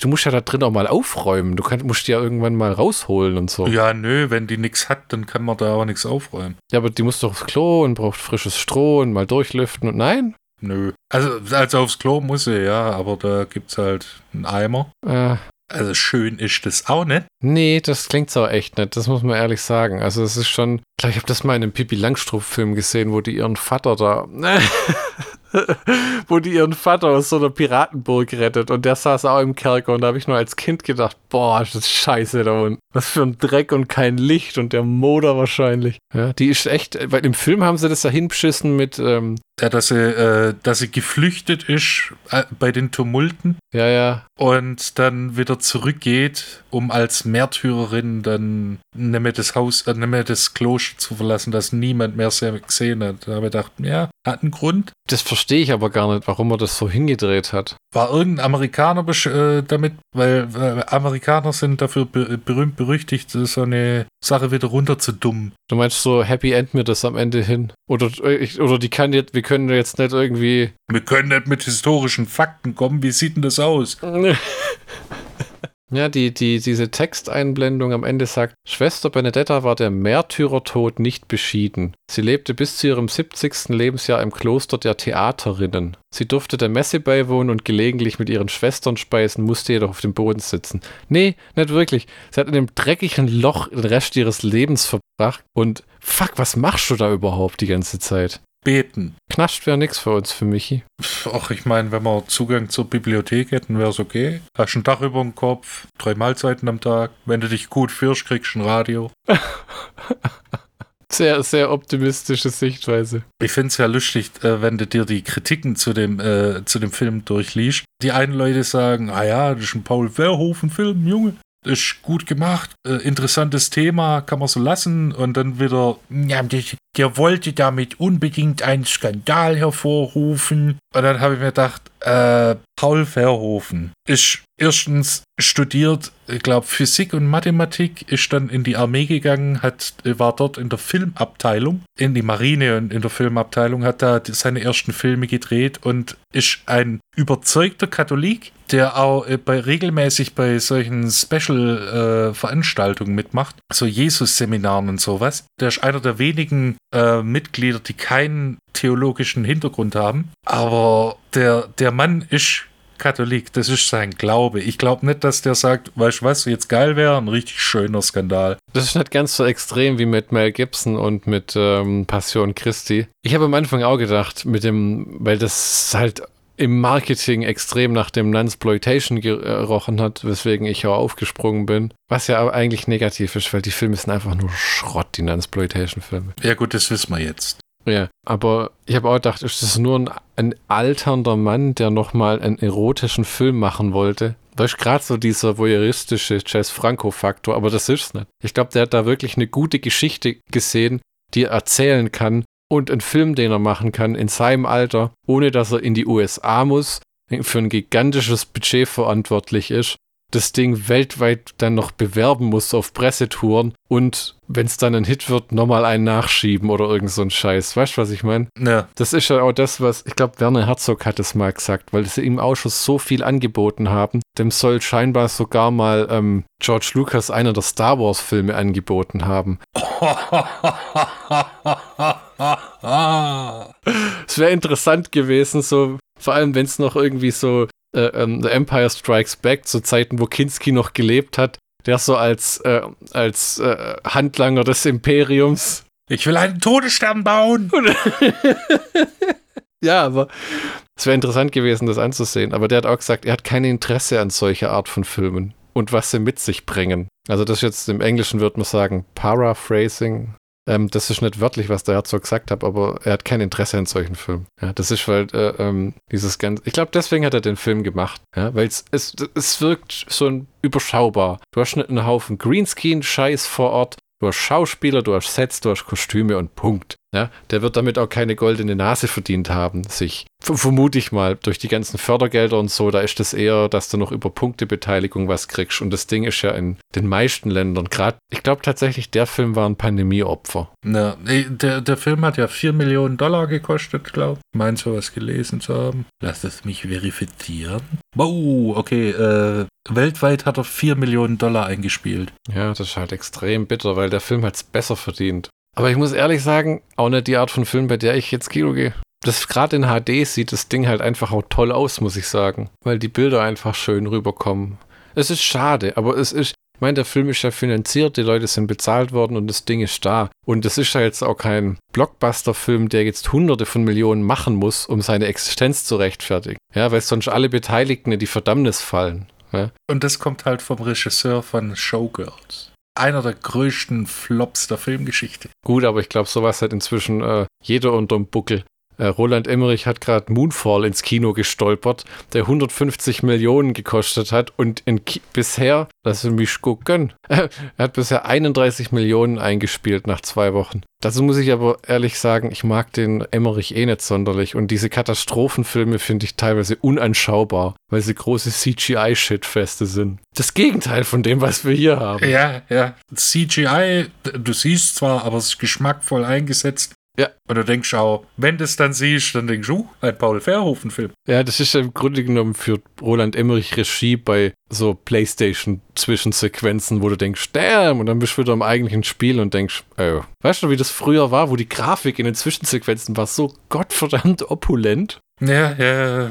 Du musst ja da drin auch mal aufräumen. Du kannst, musst die ja irgendwann mal rausholen und so. Ja, nö, wenn die nichts hat, dann kann man da auch nichts aufräumen. Ja, aber die muss doch aufs Klo und braucht frisches Stroh und mal durchlüften und nein? Nö. Also, also aufs Klo muss sie, ja, aber da gibt's halt einen Eimer. Äh, also schön ist das auch nicht. Nee, das klingt so echt nicht, das muss man ehrlich sagen. Also es ist schon, ich ich habe das mal in einem Pippi Langstrumpf-Film gesehen, wo die ihren Vater da wo die ihren Vater aus so einer Piratenburg rettet und der saß auch im Kerker und da habe ich nur als Kind gedacht, boah, ist das scheiße da unten. Was für ein Dreck und kein Licht und der Motor wahrscheinlich. Ja, die ist echt, weil im Film haben sie das ja hinbeschissen mit, ähm, ja, dass sie, äh, dass sie geflüchtet ist äh, bei den Tumulten. Ja, ja. Und dann wieder zurückgeht, um als Märtyrerin dann nicht mehr das Haus, äh, nicht mehr das Kloster zu verlassen, dass niemand mehr sie gesehen hat. Da habe ich gedacht, ja, hat einen Grund. Das verstehe ich aber gar nicht, warum er das so hingedreht hat. War irgendein Amerikaner äh, damit, weil äh, Amerikaner sind dafür be berühmt berüchtigt, so eine Sache wieder runter zu dumm. Du meinst so Happy End mir das am Ende hin? Oder, äh, ich, oder die kann jetzt, wir können jetzt nicht irgendwie. Wir können nicht mit historischen Fakten kommen. Wie sieht denn das aus? Ja, die, die, diese Texteinblendung am Ende sagt, Schwester Benedetta war der Märtyrertod nicht beschieden. Sie lebte bis zu ihrem 70. Lebensjahr im Kloster der Theaterinnen. Sie durfte der Messe beiwohnen und gelegentlich mit ihren Schwestern speisen, musste jedoch auf dem Boden sitzen. Nee, nicht wirklich. Sie hat in dem dreckigen Loch den Rest ihres Lebens verbracht und fuck, was machst du da überhaupt die ganze Zeit? Beten. Knascht wäre nichts für uns, für Michi. Ach, ich meine, wenn wir Zugang zur Bibliothek hätten, wäre es okay. Hast ein Dach über dem Kopf, drei Mahlzeiten am Tag. Wenn du dich gut führst, kriegst du ein Radio. Sehr, sehr optimistische Sichtweise. Ich finde es ja lustig, äh, wenn du dir die Kritiken zu dem, äh, zu dem Film durchliest. Die einen Leute sagen, ah ja, das ist ein Paul Verhoeven-Film, Junge. Ist gut gemacht, äh, interessantes Thema, kann man so lassen. Und dann wieder, ja, der, wollte damit unbedingt einen Skandal hervorrufen. Und dann habe ich mir gedacht, äh, Paul Verhoeven ist erstens studiert, ich glaube, Physik und Mathematik, ist dann in die Armee gegangen, hat, war dort in der Filmabteilung, in die Marine und in der Filmabteilung, hat da seine ersten Filme gedreht und ist ein überzeugter Katholik, der auch äh, bei, regelmäßig bei solchen Special-Veranstaltungen äh, mitmacht, so Jesus-Seminaren und sowas. Der ist einer der wenigen äh, Mitglieder, die keinen theologischen Hintergrund haben. Aber der, der Mann ist Katholik, das ist sein Glaube. Ich glaube nicht, dass der sagt, weißt du was, jetzt geil wäre, ein richtig schöner Skandal. Das ist nicht ganz so extrem wie mit Mel Gibson und mit ähm, Passion Christi. Ich habe am Anfang auch gedacht, mit dem, weil das halt im Marketing extrem nach dem Nunsploitation gerochen hat, weswegen ich auch aufgesprungen bin. Was ja aber eigentlich negativ ist, weil die Filme sind einfach nur Schrott, die Nunsploitation-Filme. Ja gut, das wissen wir jetzt. Ja, aber ich habe auch gedacht, ist das nur ein, ein alternder Mann, der nochmal einen erotischen Film machen wollte? Da ist gerade so dieser voyeuristische Jazz Franco-Faktor, aber das ist es nicht. Ich glaube, der hat da wirklich eine gute Geschichte gesehen, die er erzählen kann und einen Film, den er machen kann in seinem Alter, ohne dass er in die USA muss, für ein gigantisches Budget verantwortlich ist das Ding weltweit dann noch bewerben muss auf Pressetouren und wenn es dann ein Hit wird, nochmal einen nachschieben oder irgend so ein Scheiß. Weißt du, was ich meine? Ja. Das ist ja auch das, was, ich glaube, Werner Herzog hat es mal gesagt, weil sie im Ausschuss so viel angeboten haben. Dem soll scheinbar sogar mal ähm, George Lucas einer der Star Wars-Filme angeboten haben. Es wäre interessant gewesen, so vor allem wenn es noch irgendwie so äh, ähm, The Empire Strikes Back zu Zeiten, wo Kinski noch gelebt hat, der so als, äh, als äh, Handlanger des Imperiums. Ich will einen Todesstern bauen. ja, aber es wäre interessant gewesen, das anzusehen. Aber der hat auch gesagt, er hat kein Interesse an solcher Art von Filmen und was sie mit sich bringen. Also das jetzt im Englischen würde man sagen Paraphrasing, ähm, das ist nicht wörtlich, was der Herzog gesagt hat, aber er hat kein Interesse an solchen Filmen. Ja, das ist halt äh, ähm, dieses ganz. Ich glaube, deswegen hat er den Film gemacht. Ja, weil es, es wirkt so überschaubar. Du hast nicht einen Haufen Greenscreen-Scheiß vor Ort. Du hast Schauspieler, du hast Sets, du hast Kostüme und Punkt. Ja, der wird damit auch keine goldene Nase verdient haben, sich. Vermute ich mal, durch die ganzen Fördergelder und so, da ist es eher, dass du noch über Punktebeteiligung was kriegst. Und das Ding ist ja in den meisten Ländern, gerade, ich glaube tatsächlich, der Film war ein Pandemieopfer. Na, der, der Film hat ja 4 Millionen Dollar gekostet, glaube ich. Meinst du was gelesen zu haben? Lass es mich verifizieren. Wow, okay, äh, weltweit hat er 4 Millionen Dollar eingespielt. Ja, das ist halt extrem bitter, weil der Film hat es besser verdient. Aber ich muss ehrlich sagen, auch nicht die Art von Film, bei der ich jetzt Kino gehe. Das gerade in HD sieht das Ding halt einfach auch toll aus, muss ich sagen. Weil die Bilder einfach schön rüberkommen. Es ist schade, aber es ist, ich meine, der Film ist ja finanziert, die Leute sind bezahlt worden und das Ding ist da. Und es ist ja jetzt auch kein Blockbuster-Film, der jetzt hunderte von Millionen machen muss, um seine Existenz zu rechtfertigen. Ja, weil sonst alle Beteiligten in die Verdammnis fallen. Ja? Und das kommt halt vom Regisseur von Showgirls einer der größten Flops der Filmgeschichte. Gut, aber ich glaube, sowas hat inzwischen äh, jeder unterm Buckel. Äh, Roland Emmerich hat gerade Moonfall ins Kino gestolpert, der 150 Millionen gekostet hat und bisher, lass mich gucken, er hat bisher 31 Millionen eingespielt nach zwei Wochen. Dazu muss ich aber ehrlich sagen, ich mag den Emmerich eh nicht sonderlich und diese Katastrophenfilme finde ich teilweise unanschaubar, weil sie große CGI-Shitfeste sind. Das Gegenteil von dem, was wir hier haben. Ja, ja. CGI, du siehst zwar, aber es ist geschmackvoll eingesetzt. Ja. Und du denkst auch, wenn du es dann siehst, dann denkst du, uh, ein Paul Verhoeven-Film. Ja, das ist im Grunde genommen für Roland Emmerich Regie bei so Playstation-Zwischensequenzen, wo du denkst, damn, und dann bist du wieder im eigentlichen Spiel und denkst, oh. Weißt du, wie das früher war, wo die Grafik in den Zwischensequenzen war so gottverdammt opulent? Ja, ja.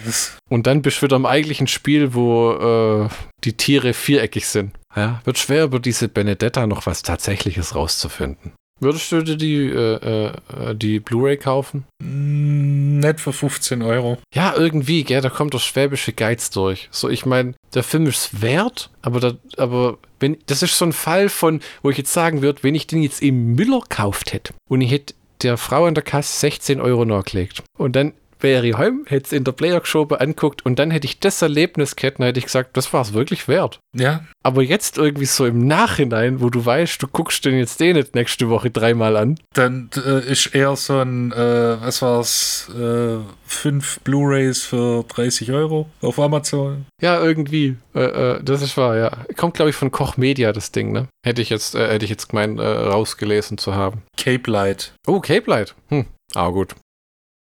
Und dann bist du wieder im eigentlichen Spiel, wo äh, die Tiere viereckig sind. Ja, wird schwer, über diese Benedetta noch was Tatsächliches rauszufinden. Würdest du dir die, äh, äh, die Blu-ray kaufen? Mm, nicht für 15 Euro. Ja, irgendwie, gell, da kommt der schwäbische Geiz durch. So, ich meine, der Film ist wert, aber, da, aber wenn, das ist so ein Fall von, wo ich jetzt sagen würde, wenn ich den jetzt im Müller kauft hätte und ich hätte der Frau an der Kasse 16 Euro nachgelegt und dann wäre ich heim, hätte es in der Player geschoben, anguckt und dann hätte ich das Erlebnis gehabt, dann hätte ich gesagt, das war es wirklich wert. Ja, Aber jetzt irgendwie so im Nachhinein, wo du weißt, du guckst den jetzt den nicht nächste Woche dreimal an. dann äh, ist eher so ein, äh, was war's, äh, fünf Blu-Rays für 30 Euro auf Amazon. Ja, irgendwie. Äh, äh, das ist wahr, ja. Kommt, glaube ich, von Koch Media, das Ding, ne? Hätte ich jetzt, äh, hätte ich jetzt gemeint, äh, rausgelesen zu haben. Cape Light. Oh, Cape Light. Hm. Ah, gut.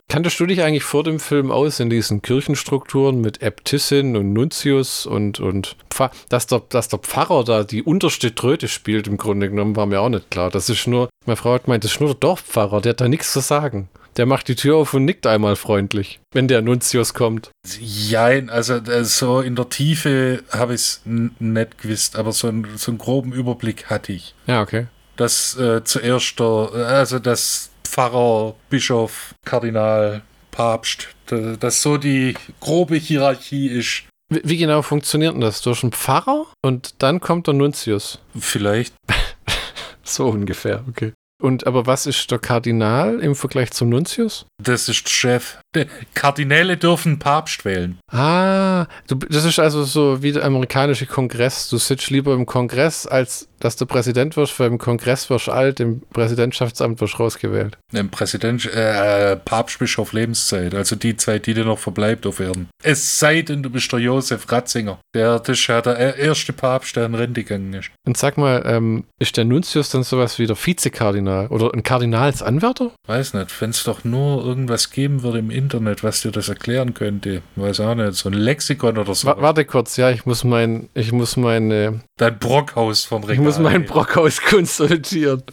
Kanntest du dich eigentlich vor dem Film aus in diesen Kirchenstrukturen mit Äbtissin und Nuntius und, und Pfarr, dass der, dass der Pfarrer da die unterste Tröte spielt, im Grunde genommen, war mir auch nicht klar. Das ist nur, meine Frau hat gemeint, das ist nur der Dorfpfarrer, der hat da nichts zu sagen. Der macht die Tür auf und nickt einmal freundlich, wenn der Nuntius kommt. Jein, also äh, so in der Tiefe habe ich es nicht gewusst, aber so, ein, so einen groben Überblick hatte ich. Ja, okay. Dass äh, zuerst der, äh, also das Pfarrer, Bischof, Kardinal, Papst, da- dass so die grobe Hierarchie ist. Wie, wie genau funktioniert denn das? Durch einen Pfarrer und dann kommt der Nuntius. Vielleicht So ungefähr, okay. Und aber was ist der Kardinal im Vergleich zum Nuntius? Das ist der Chef. Die Kardinäle dürfen Papst wählen. Ah, du, das ist also so wie der amerikanische Kongress. Du sitzt lieber im Kongress, als dass du Präsident wirst, weil im Kongress wirst du alt, im Präsidentschaftsamt wirst du rausgewählt. Ein Präsident, äh, Papst bist auf Lebenszeit, also die Zeit, die dir noch verbleibt auf Erden. Es sei denn, du bist der Josef Ratzinger. Der, das ist ja der erste Papst, der in Rente gegangen ist. Und sag mal, ähm, ist der Nuntius dann sowas wie der Vizekardinal oder ein Kardinalsanwärter? Weiß nicht, wenn es doch nur irgendwas geben würde im Internet, was dir das erklären könnte. Weiß auch nicht, so ein Lexikon oder so. Wa warte kurz, ja, ich muss mein, ich muss meine, Dein Brockhaus vom ich Regal. muss meinen Brockhaus konsolidieren.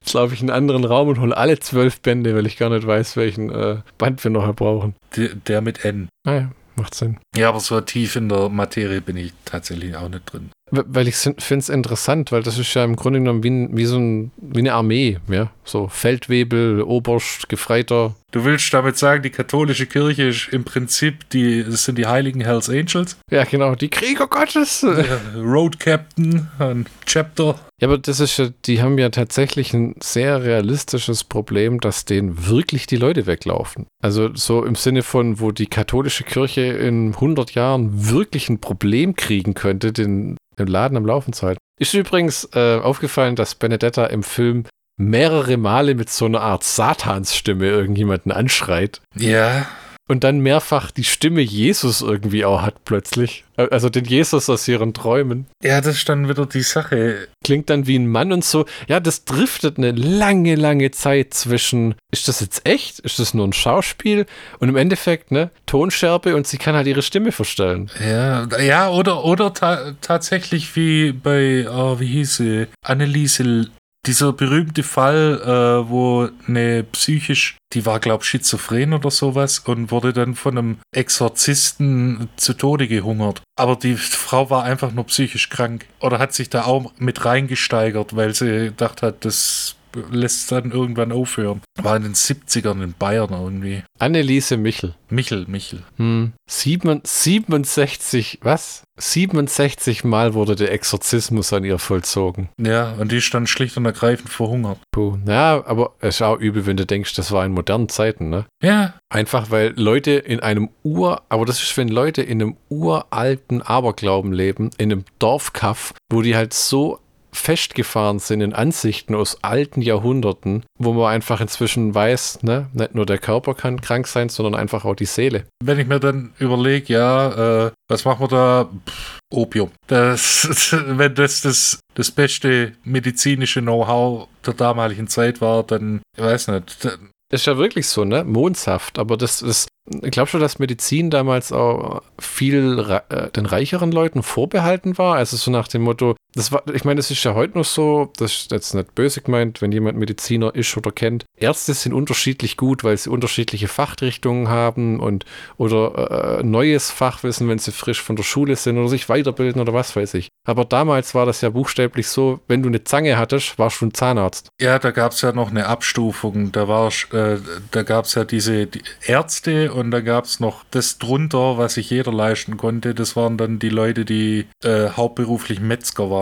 Jetzt laufe ich in einen anderen Raum und hole alle zwölf Bände, weil ich gar nicht weiß, welchen äh, Band wir nachher brauchen. Der, der mit N. Naja, macht Sinn. Ja, aber so tief in der Materie bin ich tatsächlich auch nicht drin. Weil ich finde es interessant, weil das ist ja im Grunde genommen wie, ein, wie so ein, wie eine Armee, ja. So Feldwebel, Oberst, Gefreiter. Du willst damit sagen, die katholische Kirche ist im Prinzip die, das sind die heiligen Hells Angels? Ja, genau, die Krieger Gottes. Der Road Captain, ein Chapter. Ja, aber das ist ja, die haben ja tatsächlich ein sehr realistisches Problem, dass denen wirklich die Leute weglaufen. Also so im Sinne von, wo die katholische Kirche in 100 Jahren wirklich ein Problem kriegen könnte, den, den Laden am Laufen zu halten. Ist übrigens äh, aufgefallen, dass Benedetta im Film mehrere Male mit so einer Art Satansstimme irgendjemanden anschreit Ja, und dann mehrfach die Stimme Jesus irgendwie auch hat plötzlich. Äh, Also den Jesus aus ihren Träumen ja, das ist dann wieder die Sache. klingt dann wie ein Mann und so. Ja, das driftet eine lange, lange Zeit zwischen, ist das jetzt echt? Ist das nur ein Schauspiel? Und im Endeffekt, ne, Tonschärpe und sie kann halt ihre Stimme verstellen. Ja, ja oder, oder ta tatsächlich wie bei, oh, wie hieß sie? Anneliese, dieser berühmte Fall, äh, wo eine psychisch, die war, glaube ich, schizophren oder sowas und wurde dann von einem Exorzisten zu Tode gehungert. Aber die Frau war einfach nur psychisch krank oder hat sich da auch mit reingesteigert, weil sie gedacht hat, das lässt dann irgendwann aufhören. War in den 70ern in Bayern irgendwie. Anneliese Michel. Michel, Michel. Hm. Sieben, 67, was? 67 Mal wurde der Exorzismus an ihr vollzogen. Ja, und die ist dann schlicht und ergreifend verhungert. Puh. Ja, aber es ist auch übel, wenn du denkst, das war in modernen Zeiten, ne? Ja, Einfach weil Leute in einem Ur, aber das ist, wenn Leute in einem uralten Aberglauben leben, in einem Dorfkaff, wo die halt so festgefahren sind in Ansichten aus alten Jahrhunderten, wo man einfach inzwischen weiß, ne, nicht nur der Körper kann krank sein, sondern einfach auch die Seele. wenn ich mir dann überlege, ja, äh, was machen wir da? Pff, Opium. Das, wenn das, das das beste medizinische Know-how der damaligen Zeit war, dann, ich weiß nicht. dann- Das ist ja wirklich so, ne? Mondsaft, aber das, das ich glaube schon, dass Medizin damals auch viel äh, den reicheren Leuten vorbehalten war. Also so nach dem Motto, das war, ich meine, das ist ja heute noch so, das ist jetzt nicht böse gemeint, wenn jemand Mediziner ist oder kennt. Ärzte sind unterschiedlich gut, weil sie unterschiedliche Fachrichtungen haben und oder äh, neues Fachwissen, wenn sie frisch von der Schule sind oder sich weiterbilden oder was weiß ich. Aber damals war das ja buchstäblich so, wenn du eine Zange hattest, warst du ein Zahnarzt. Ja, da gab es ja noch eine Abstufung. Da war äh, da gab es ja diese die Ärzte und da gab es noch das drunter, was sich jeder leisten konnte. Das waren dann die Leute, die äh, hauptberuflich Metzger waren.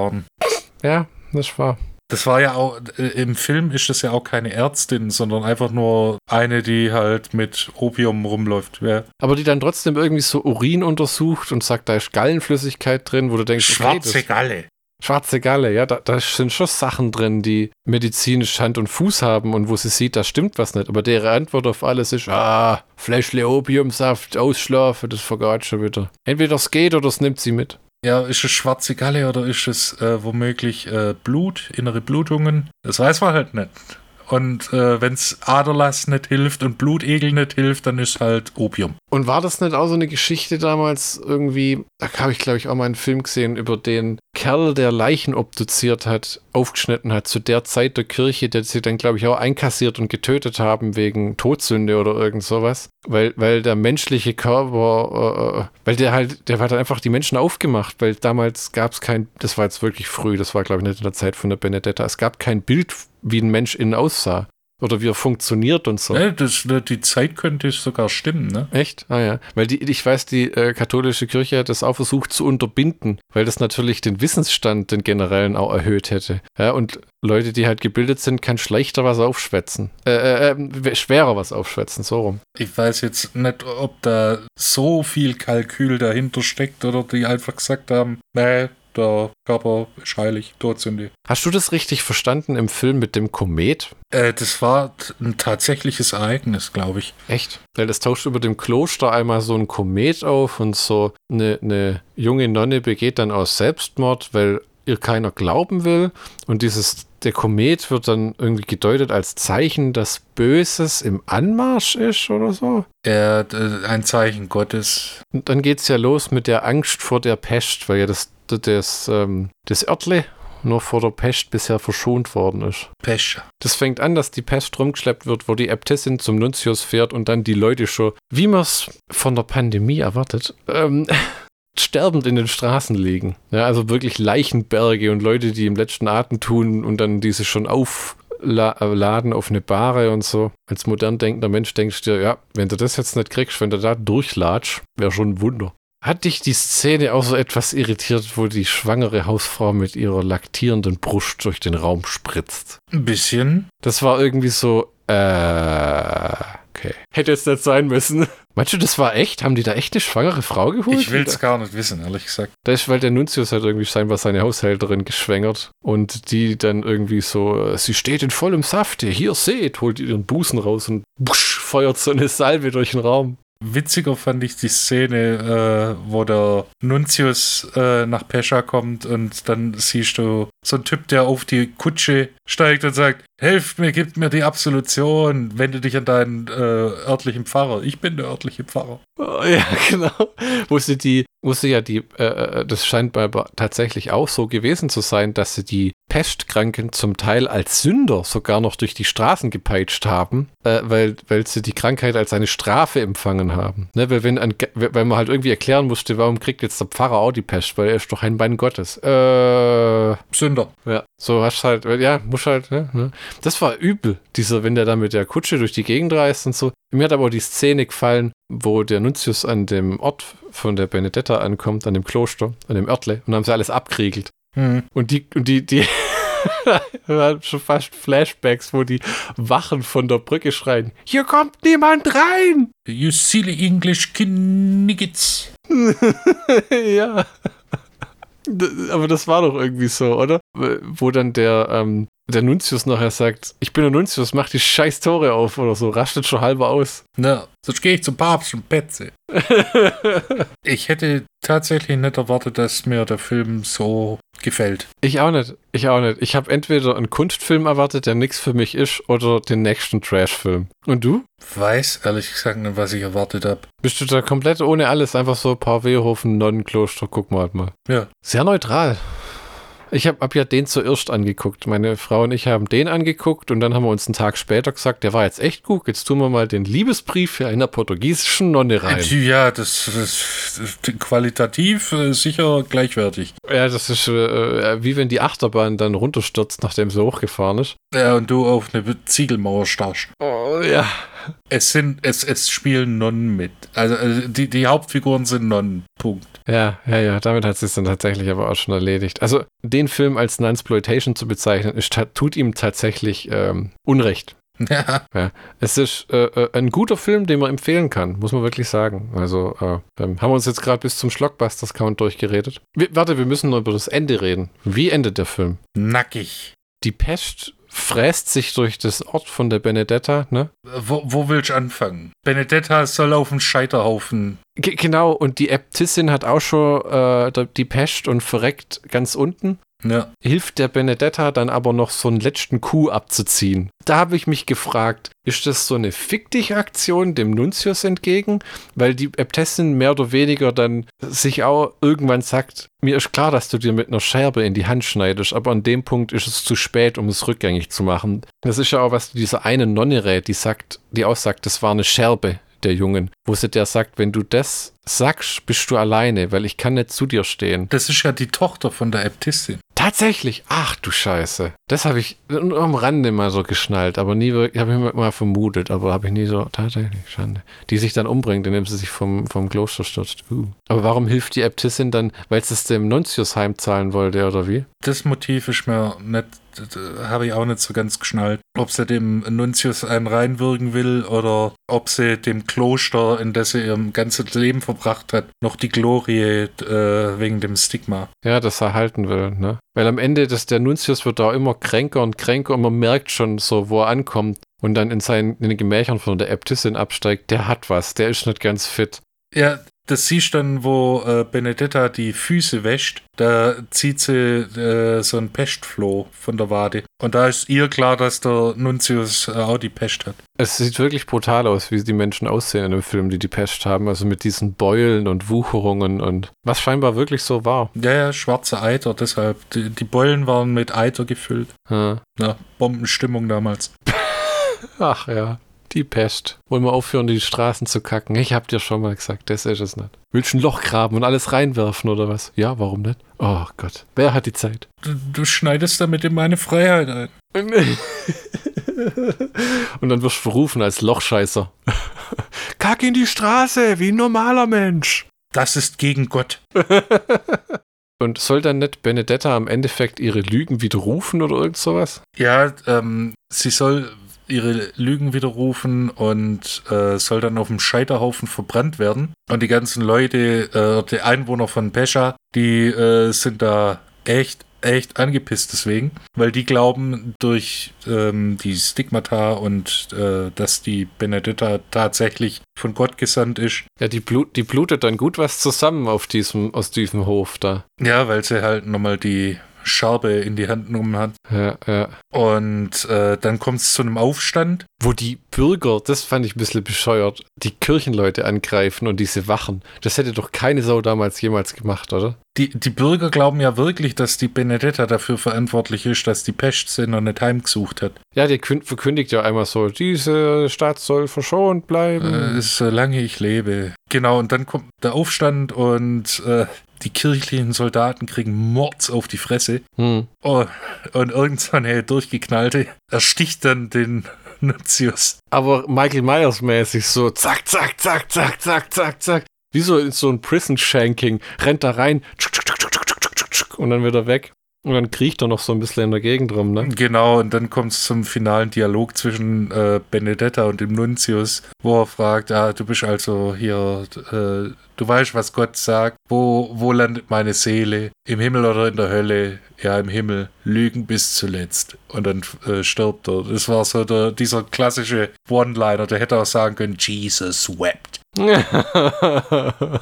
Ja, das war. Das war ja auch, äh, im Film ist das ja auch keine Ärztin, sondern einfach nur eine, die halt mit Opium rumläuft. Ja. Aber die dann trotzdem irgendwie so Urin untersucht und sagt, da ist Gallenflüssigkeit drin, wo du denkst, Schwarze okay, das, Galle. Schwarze Galle, ja, da, da sind schon Sachen drin, die medizinisch Hand und Fuß haben und wo sie sieht, da stimmt was nicht. Aber deren Antwort auf alles ist, ah, Fläschle Opiumsaft, ausschlafen, das vergat schon wieder. Entweder es geht oder es nimmt sie mit. Ja, ist es schwarze Galle oder ist es äh, womöglich äh, Blut, innere Blutungen? Das weiß man halt nicht. Und äh, es Aderlass nicht hilft und Blutegel nicht hilft, dann ist halt Opium. Und war das nicht auch so eine Geschichte damals irgendwie, da habe ich glaube ich auch mal einen Film gesehen über den Kerl, der Leichen obduziert hat, aufgeschnitten hat, zu der Zeit der Kirche, der sie dann glaube ich auch einkassiert und getötet haben wegen Todsünde oder irgend sowas. Weil, weil der menschliche Körper, äh, weil der halt, der hat einfach die Menschen aufgemacht, weil damals gab es kein, das war jetzt wirklich früh, das war glaube ich nicht in der Zeit von der Benedetta, es gab kein Bild, wie ein Mensch innen aussah. Oder wie er funktioniert und so. Ne, das, die Zeit könnte sogar stimmen, ne? Echt? Ah ja. Weil die, ich weiß, die äh, katholische Kirche hat das auch versucht zu unterbinden, weil das natürlich den Wissensstand, den generellen, auch erhöht hätte. Ja, und Leute, die halt gebildet sind, kann schlechter was aufschwätzen. Äh, äh, äh schwerer was aufschwätzen, so rum. Ich weiß jetzt nicht, ob da so viel Kalkül dahinter steckt oder die einfach gesagt haben, nee, der Körper ist heilig, Todsünde. Hast du das richtig verstanden im Film mit dem Komet? Äh, das war ein tatsächliches Ereignis, glaube ich. Echt? Weil das tauscht über dem Kloster einmal so ein Komet auf und so eine, eine junge Nonne begeht dann aus Selbstmord, weil ihr keiner glauben will. Und dieses, der Komet wird dann irgendwie gedeutet als Zeichen, dass Böses im Anmarsch ist oder so. Ja, ein Zeichen Gottes. Und dann geht es ja los mit der Angst vor der Pest, weil ja das das, ähm, das Örtle nur vor der Pest bisher verschont worden ist. Pest. Das fängt an, dass die Pest rumgeschleppt wird, wo die Äbtissin zum Nuntius fährt und dann die Leute schon, wie man es von der Pandemie erwartet, ähm, sterbend in den Straßen liegen. Ja, also wirklich Leichenberge und Leute, die im letzten Atem tun und dann diese schon aufladen auf eine Bahre und so. Als modern denkender Mensch denkst du dir, ja, wenn du das jetzt nicht kriegst, wenn du da durchlatsch, wäre schon ein Wunder. Hat dich die Szene auch so etwas irritiert, wo die schwangere Hausfrau mit ihrer laktierenden Brust durch den Raum spritzt? Ein bisschen. Das war irgendwie so, äh, okay. Hätte jetzt nicht sein müssen. Meinst du, das war echt? Haben die da echt eine schwangere Frau geholt? Ich will es gar nicht wissen, ehrlich gesagt. Das ist, weil der Nunzius hat irgendwie scheinbar seine Haushälterin geschwängert und die dann irgendwie so, sie steht in vollem Safte, hier seht, holt ihren Busen raus und busch, feuert so eine Salve durch den Raum. Witziger fand ich die Szene, äh, wo der Nuntius äh, nach Pescha kommt und dann siehst du so einen Typ, der auf die Kutsche steigt und sagt, helft mir, gebt mir die Absolution, wende dich an deinen äh, örtlichen Pfarrer. Ich bin der örtliche Pfarrer. Oh, ja, genau. Wo sie die, sie ja die, äh, äh das scheint aber tatsächlich auch so gewesen zu sein, dass sie die Pestkranken zum Teil als Sünder sogar noch durch die Straßen gepeitscht haben, äh, weil, weil sie die Krankheit als eine Strafe empfangen haben. Ne, weil, wenn ein, weil man halt irgendwie erklären musste, warum kriegt jetzt der Pfarrer auch die Pest, weil er ist doch ein Bein Gottes. Äh, Sünder. Ja, so hast halt, ja, muss halt, ne, ne? Das war übel, dieser, wenn der da mit der Kutsche durch die Gegend reist und so. Mir hat aber auch die Szene gefallen, wo der Nuntius an dem Ort von der Benedetta ankommt, an dem Kloster, an dem Örtle, und haben sie alles abkriegelt. Mhm. Und die, und die, die, schon fast Flashbacks, wo die Wachen von der Brücke schreien: Hier kommt niemand rein! You silly English Kniggets. ja. Aber das war doch irgendwie so, oder? Wo dann der, ähm, der Nuntius nachher sagt, ich bin der Nuntius, mach die scheiß Tore auf oder so, rastet schon halber aus. Na, sonst gehe ich zum Papst und petze. ich hätte tatsächlich nicht erwartet, dass mir der Film so gefällt. Ich auch nicht. Ich auch nicht. Ich habe entweder einen Kunstfilm erwartet, der nichts für mich ist, oder den nächsten Trashfilm. Und du? Weiß ehrlich gesagt nicht, was ich erwartet habe. Bist du da komplett ohne alles, einfach so ein paar Wehofen, Nonnenkloster, guck mal halt mal. Ja. Sehr neutral. Ich habe hab ja den zuerst angeguckt. Meine Frau und ich haben den angeguckt und dann haben wir uns einen Tag später gesagt, der war jetzt echt gut. Jetzt tun wir mal den Liebesbrief für einer portugiesischen Nonne rein. Ja, das, das qualitativ äh, sicher gleichwertig. Ja, das ist äh, wie wenn die Achterbahn dann runterstürzt, nachdem sie hochgefahren ist. Ja, und du auf eine Ziegelmauer starrst. Oh, ja. Es sind, es, es spielen Nonnen mit. Also, also die, die Hauptfiguren sind Nonnen. Punkt. Ja, ja, ja, damit hat es dann tatsächlich aber auch schon erledigt. Also den Film als Nunsploitation zu bezeichnen, ist, tut ihm tatsächlich ähm, Unrecht. Ja. ja. Es ist äh, äh, ein guter Film, den man empfehlen kann, muss man wirklich sagen. Also äh, haben wir uns jetzt gerade bis zum Schlockbusters-Count durchgeredet. Wir, warte, wir müssen noch über das Ende reden. Wie endet der Film? Nackig. Die Pest fräst sich durch das Ort von der Benedetta, ne? Wo, wo will ich anfangen? Benedetta soll auf dem Scheiterhaufen. G genau, und die Äbtissin hat auch schon äh, die Pest und verreckt ganz unten. Ja. Hilft der Benedetta dann aber noch so einen letzten Coup abzuziehen. Da habe ich mich gefragt, ist das so eine Fick dich Aktion dem Nuntius entgegen? Weil die Äbtissin mehr oder weniger dann sich auch irgendwann sagt, mir ist klar, dass du dir mit einer Scherbe in die Hand schneidest, aber an dem Punkt ist es zu spät, um es rückgängig zu machen. Das ist ja auch, was dieser eine Nonne rät, die sagt, die aussagt, das war eine Scherbe der Jungen, wo sie der sagt, wenn du das sagst, bist du alleine, weil ich kann nicht zu dir stehen. Das ist ja die Tochter von der Äbtissin. Tatsächlich? Ach du Scheiße. Das habe ich nur am Rande mal so geschnallt, aber nie wirklich, habe ich mal vermutet, aber habe ich nie so, tatsächlich, Schande. Die sich dann umbringt, indem sie sich vom, vom Kloster stürzt. Uh. Aber warum hilft die Äbtissin dann, weil sie es dem Nuntius heimzahlen wollte, oder wie? Das Motiv ist mir nicht habe ich auch nicht so ganz geschnallt. Ob sie dem Nuntius einen reinwirken will oder ob sie dem Kloster, in das sie ihr ganzes Leben verbracht hat, noch die Glorie äh, wegen dem Stigma. Ja, das erhalten will, ne? Weil am Ende des der Nuntius wird da immer kränker und kränker und man merkt schon so, wo er ankommt und dann in seinen in den Gemächern von der Äbtissin absteigt, der hat was, der ist nicht ganz fit. Ja, das siehst du dann, wo äh, Benedetta die Füße wäscht. Da zieht sie äh, so ein Pestfloh von der Wade. Und da ist ihr klar, dass der Nuntius äh, auch die Pest hat. Es sieht wirklich brutal aus, wie die Menschen aussehen in dem Film, die die Pest haben. Also mit diesen Beulen und Wucherungen und was scheinbar wirklich so war. Ja, ja, schwarze Eiter, deshalb. Die, die Beulen waren mit Eiter gefüllt. Ja. Na, Bombenstimmung damals. Ach ja. Die Pest. Wollen wir aufhören, die Straßen zu kacken? Ich hab dir schon mal gesagt, das ist es nicht. Willst du ein Loch graben und alles reinwerfen oder was? Ja, warum nicht? Oh Gott, wer hat die Zeit? Du, du schneidest damit in meine Freiheit ein. und dann wirst du verrufen als Lochscheißer. Kack in die Straße, wie ein normaler Mensch. Das ist gegen Gott. Und soll dann nicht Benedetta am Endeffekt ihre Lügen widerrufen oder irgend sowas? Ja, ähm, sie soll ihre Lügen widerrufen und äh, soll dann auf dem Scheiterhaufen verbrannt werden. Und die ganzen Leute, äh, die Einwohner von Pescha, die äh, sind da echt, echt angepisst deswegen, weil die glauben durch ähm, die Stigmata und äh, dass die Benedetta tatsächlich von Gott gesandt ist. Ja, die, blut, die blutet dann gut was zusammen auf diesem, aus diesem Hof da. Ja, weil sie halt nochmal die Scherbe in die Hand genommen hat. Ja, ja. Und äh, dann kommt es zu einem Aufstand. Wo die Bürger, das fand ich ein bisschen bescheuert, die Kirchenleute angreifen und diese Wachen. Das hätte doch keine Sau damals jemals gemacht, oder? Die, die Bürger glauben ja wirklich, dass die Benedetta dafür verantwortlich ist, dass die Pest sie noch nicht heimgesucht hat. Ja, die verkündigt ja einmal so, diese Stadt soll verschont bleiben. Äh, solange ich lebe. Genau, und dann kommt der Aufstand und äh, die kirchlichen Soldaten kriegen Mords auf die Fresse. Hm. Oh, und irgendwann, hey, durchgeknallte, ersticht dann den Nuntius. Aber Michael Myers mäßig so zack, zack, zack, zack, zack, zack, zack. Wie so in so ein Prison-Shanking. Rennt da rein und dann wieder weg. Und dann kriecht er noch so ein bisschen in der Gegend rum, ne? Genau, und dann kommt es zum finalen Dialog zwischen äh, Benedetta und dem Nuntius, wo er fragt, ah, du bist also hier, äh, du weißt, was Gott sagt, wo, wo landet meine Seele? Im Himmel oder in der Hölle? Ja, im Himmel. Lügen bis zuletzt. Und dann äh, stirbt er. Das war so der, dieser klassische One-Liner, der hätte auch sagen können, Jesus wept.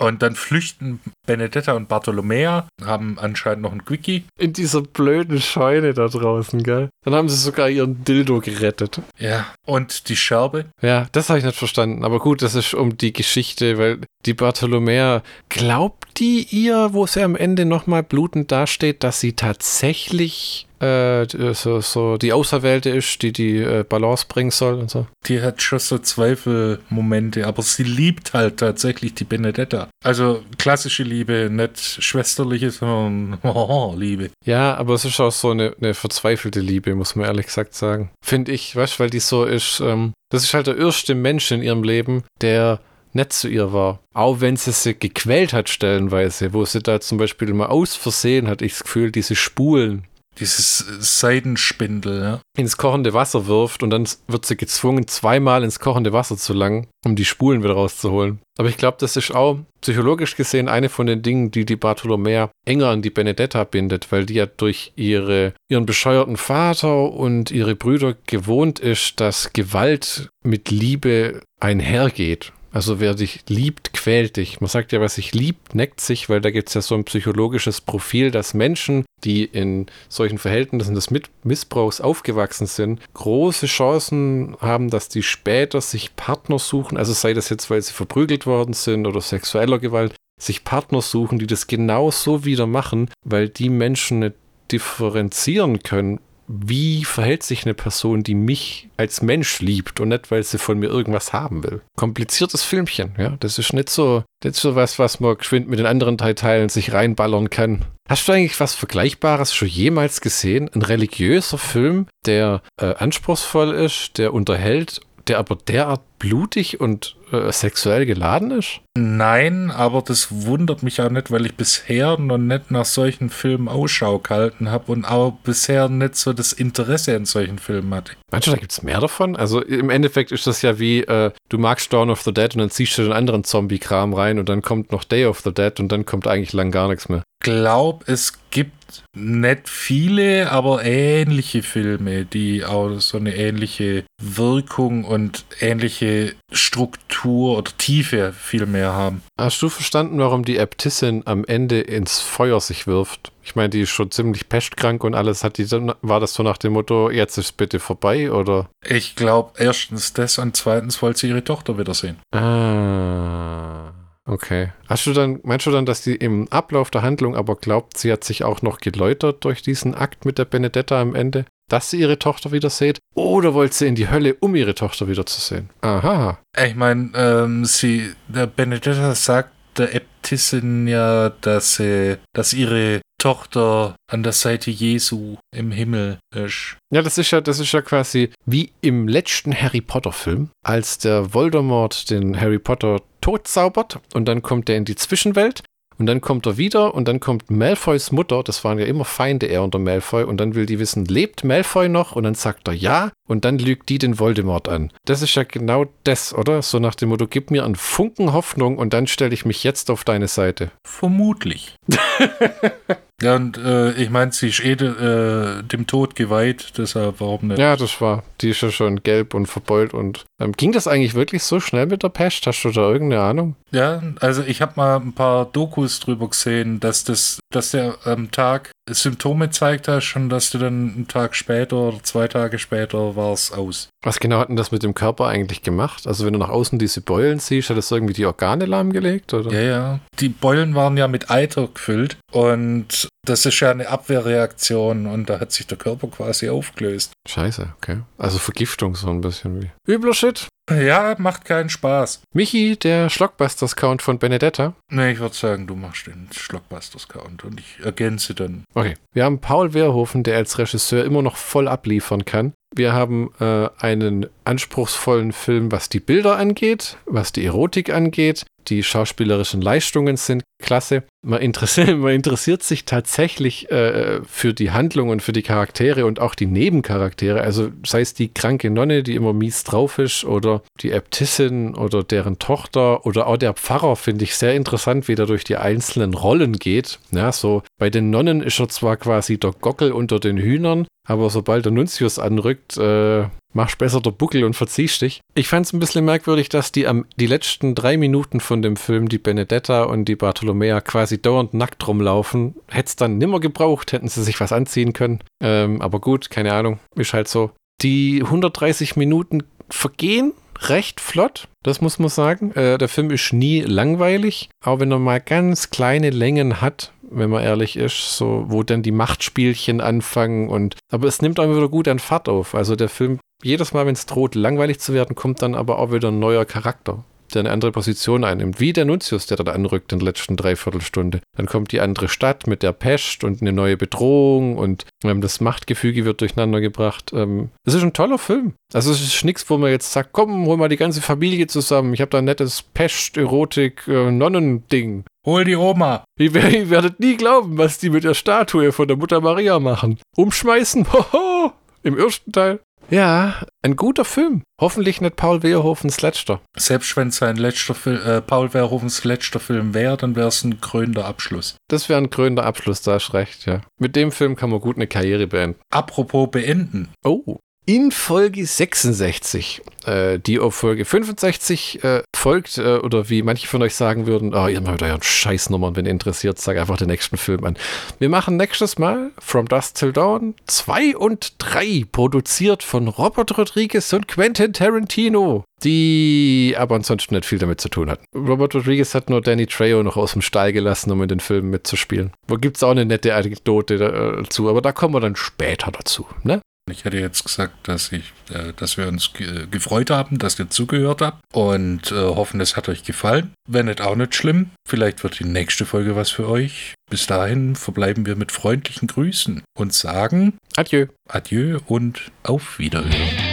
Und dann flüchten Benedetta und Bartolomea, haben anscheinend noch ein Quickie. In dieser blöden Scheune da draußen, gell? Dann haben sie sogar ihren Dildo gerettet. Ja. Und die Scherbe. Ja, das habe ich nicht verstanden. Aber gut, das ist um die Geschichte, weil die Bartolomea, glaubt die ihr, wo sie am Ende nochmal blutend dasteht, dass sie tatsächlich äh, so, so die Auserwählte ist, die die äh, Balance bringen soll und so. Die hat schon so Zweifelmomente, aber sie liebt halt tatsächlich die Benedetta. Also klassische Liebe, nicht schwesterliche, sondern oh, Liebe. Ja, aber es ist auch so eine, eine verzweifelte Liebe, muss man ehrlich gesagt sagen. Finde ich, weißt du, weil die so ist, ähm, das ist halt der erste Mensch in ihrem Leben, der nett zu ihr war. Auch wenn sie sie gequält hat stellenweise, wo sie da zum Beispiel mal aus Versehen, hatte ich das Gefühl, diese Spulen dieses Seidenspindel, ja. ins kochende Wasser wirft und dann wird sie gezwungen, zweimal ins kochende Wasser zu langen, um die Spulen wieder rauszuholen. Aber ich glaube, das ist auch psychologisch gesehen eine von den Dingen, die die Bartolomea enger an die Benedetta bindet, weil die ja durch ihre, ihren bescheuerten Vater und ihre Brüder gewohnt ist, dass Gewalt mit Liebe einhergeht. Also wer dich liebt, quält dich. Man sagt ja, wer sich liebt, neckt sich, weil da gibt es ja so ein psychologisches Profil, dass Menschen, die in solchen Verhältnissen des Missbrauchs aufgewachsen sind, große Chancen haben, dass die später sich Partner suchen, also sei das jetzt, weil sie verprügelt worden sind oder sexueller Gewalt, sich Partner suchen, die das genau so wieder machen, weil die Menschen nicht differenzieren können, wie verhält sich eine Person, die mich als Mensch liebt und nicht, weil sie von mir irgendwas haben will. Kompliziertes Filmchen, ja. Das ist nicht so, nicht so was, was man geschwind mit den anderen drei Teilen sich reinballern kann. Hast du eigentlich was Vergleichbares schon jemals gesehen? Ein religiöser Film, der äh, anspruchsvoll ist, der unterhält der aber derart blutig und äh, sexuell geladen ist? Nein, aber das wundert mich auch nicht, weil ich bisher noch nicht nach solchen Filmen Ausschau gehalten habe und auch bisher nicht so das Interesse an solchen Filmen hatte. Meinst du, da gibt es mehr davon? Also im Endeffekt ist das ja wie, äh, du magst Dawn of the Dead und dann ziehst du den anderen Zombie-Kram rein und dann kommt noch Day of the Dead und dann kommt eigentlich lang gar nichts mehr. Glaub, es gibt nicht viele, aber ähnliche Filme, die auch so eine ähnliche Wirkung und ähnliche Struktur oder Tiefe viel mehr haben. Hast du verstanden, warum die Äbtissin am Ende ins Feuer sich wirft? Ich meine, die ist schon ziemlich pestkrank und alles. Hat die dann, war das so nach dem Motto, jetzt ist bitte vorbei, oder? Ich glaube, erstens das und zweitens wollte sie ihre Tochter wiedersehen. Ah. Okay. Hast du dann, meinst du dann, dass die im Ablauf der Handlung aber glaubt, sie hat sich auch noch geläutert durch diesen Akt mit der Benedetta am Ende, dass sie ihre Tochter wieder sieht? Oder wollte sie in die Hölle, um ihre Tochter wiederzusehen? Aha. Ich meine, ähm, sie, der Benedetta sagt der Äbtissin ja, dass, sie, dass ihre Tochter an der Seite Jesu im Himmel ist. Ja, das ist ja, das ist ja quasi wie im letzten Harry Potter Film, als der Voldemort den Harry Potter totzaubert und dann kommt er in die Zwischenwelt und dann kommt er wieder und dann kommt Malfoys Mutter, das waren ja immer Feinde er und der Malfoy, und dann will die wissen, lebt Malfoy noch? Und dann sagt er ja, und dann lügt die den Voldemort an. Das ist ja genau das, oder? So nach dem Motto, gib mir einen Funken Hoffnung und dann stelle ich mich jetzt auf deine Seite. Vermutlich. ja, und äh, ich meine, sie ist eh äh, dem Tod geweiht, deshalb warum nicht? Ja, das war. Die ist ja schon gelb und verbeult und ähm, ging das eigentlich wirklich so schnell mit der Pest? Hast du da irgendeine Ahnung? Ja, also ich habe mal ein paar Dokus drüber gesehen, dass das, dass der am Tag Symptome zeigt hast und dass du dann einen Tag später oder zwei Tage später war es aus. Was genau hat denn das mit dem Körper eigentlich gemacht? Also wenn du nach außen diese Beulen siehst, hat das irgendwie die Organe lahmgelegt? Oder? Ja, ja. Die Beulen waren ja mit Eiter gefüllt und das ist ja eine Abwehrreaktion und da hat sich der Körper quasi aufgelöst. Scheiße, okay. Also Vergiftung so ein bisschen wie. Übler Shit. Ja, macht keinen Spaß. Michi, der Schlockbusters-Count von Benedetta. Nee, ich würde sagen, du machst den Schlockbusters-Count und ich ergänze dann. Okay. Wir haben Paul Wehrhofen, der als Regisseur immer noch voll abliefern kann. Wir haben äh, einen anspruchsvollen Film, was die Bilder angeht, was die Erotik angeht. Die schauspielerischen Leistungen sind klasse. Man interessiert, man interessiert sich tatsächlich äh, für die Handlung und für die Charaktere und auch die Nebencharaktere. Also sei es die kranke Nonne, die immer mies drauf ist, oder die Äbtissin oder deren Tochter oder auch der Pfarrer finde ich sehr interessant, wie der durch die einzelnen Rollen geht. Ja, so bei den Nonnen ist er zwar quasi der Gockel unter den Hühnern, aber sobald der Nuntius anrückt, äh, machst besser der Buckel und verziehst dich. Ich fand es ein bisschen merkwürdig, dass die am die letzten drei Minuten von dem Film, die Benedetta und die Bartolomea, quasi dauernd nackt rumlaufen. Hätte es dann nimmer gebraucht, hätten sie sich was anziehen können. Ähm, aber gut, keine Ahnung, ist halt so. Die 130 Minuten vergehen recht flott, das muss man sagen. Äh, der Film ist nie langweilig, auch wenn er mal ganz kleine Längen hat, wenn man ehrlich ist, so, wo dann die Machtspielchen anfangen und, aber es nimmt auch wieder gut an Fahrt auf. Also der Film, jedes Mal, wenn es droht, langweilig zu werden, kommt dann aber auch wieder ein neuer Charakter der eine andere Position einnimmt, wie der Nuntius, der dann anrückt in der letzten Dreiviertelstunde. Dann kommt die andere Stadt mit der Pest und eine neue Bedrohung und ähm, das Machtgefüge wird durcheinander gebracht. Ähm, es ist ein toller Film. Also es ist nichts, wo man jetzt sagt, komm, hol mal die ganze Familie zusammen. Ich habe da ein nettes Pest-Erotik-Nonnending. Hol die Oma. Ihr, ihr werdet nie glauben, was die mit der Statue von der Mutter Maria machen. Umschmeißen, hoho, im ersten Teil. Ja, ein guter Film. Hoffentlich nicht Paul Wehrhofens letzter. Selbst wenn es sein letzter Film, äh, Paul Wehrhofens letzter Film wäre, dann wäre es ein krönender Abschluss. Das wäre ein krönender Abschluss, da hast recht, ja. Mit dem Film kann man gut eine Karriere beenden. Apropos beenden. Oh, in Folge 66, äh, die auf Folge 65 äh, folgt, äh, oder wie manche von euch sagen würden, oh, ihr macht ja Scheißnummern, wenn ihr interessiert, sag einfach den nächsten Film an. Wir machen nächstes Mal From Dust Till Dawn 2 und 3, produziert von Robert Rodriguez und Quentin Tarantino, die aber ansonsten nicht viel damit zu tun hatten. Robert Rodriguez hat nur Danny Trejo noch aus dem Stall gelassen, um in den Filmen mitzuspielen. Wo gibt es auch eine nette Anekdote dazu, aber da kommen wir dann später dazu. Ne? Ich hätte jetzt gesagt, dass, ich, äh, dass wir uns ge gefreut haben, dass ihr zugehört habt und äh, hoffen, es hat euch gefallen. Wenn nicht, auch nicht schlimm. Vielleicht wird die nächste Folge was für euch. Bis dahin verbleiben wir mit freundlichen Grüßen und sagen Adieu. Adieu und auf Wiederhören.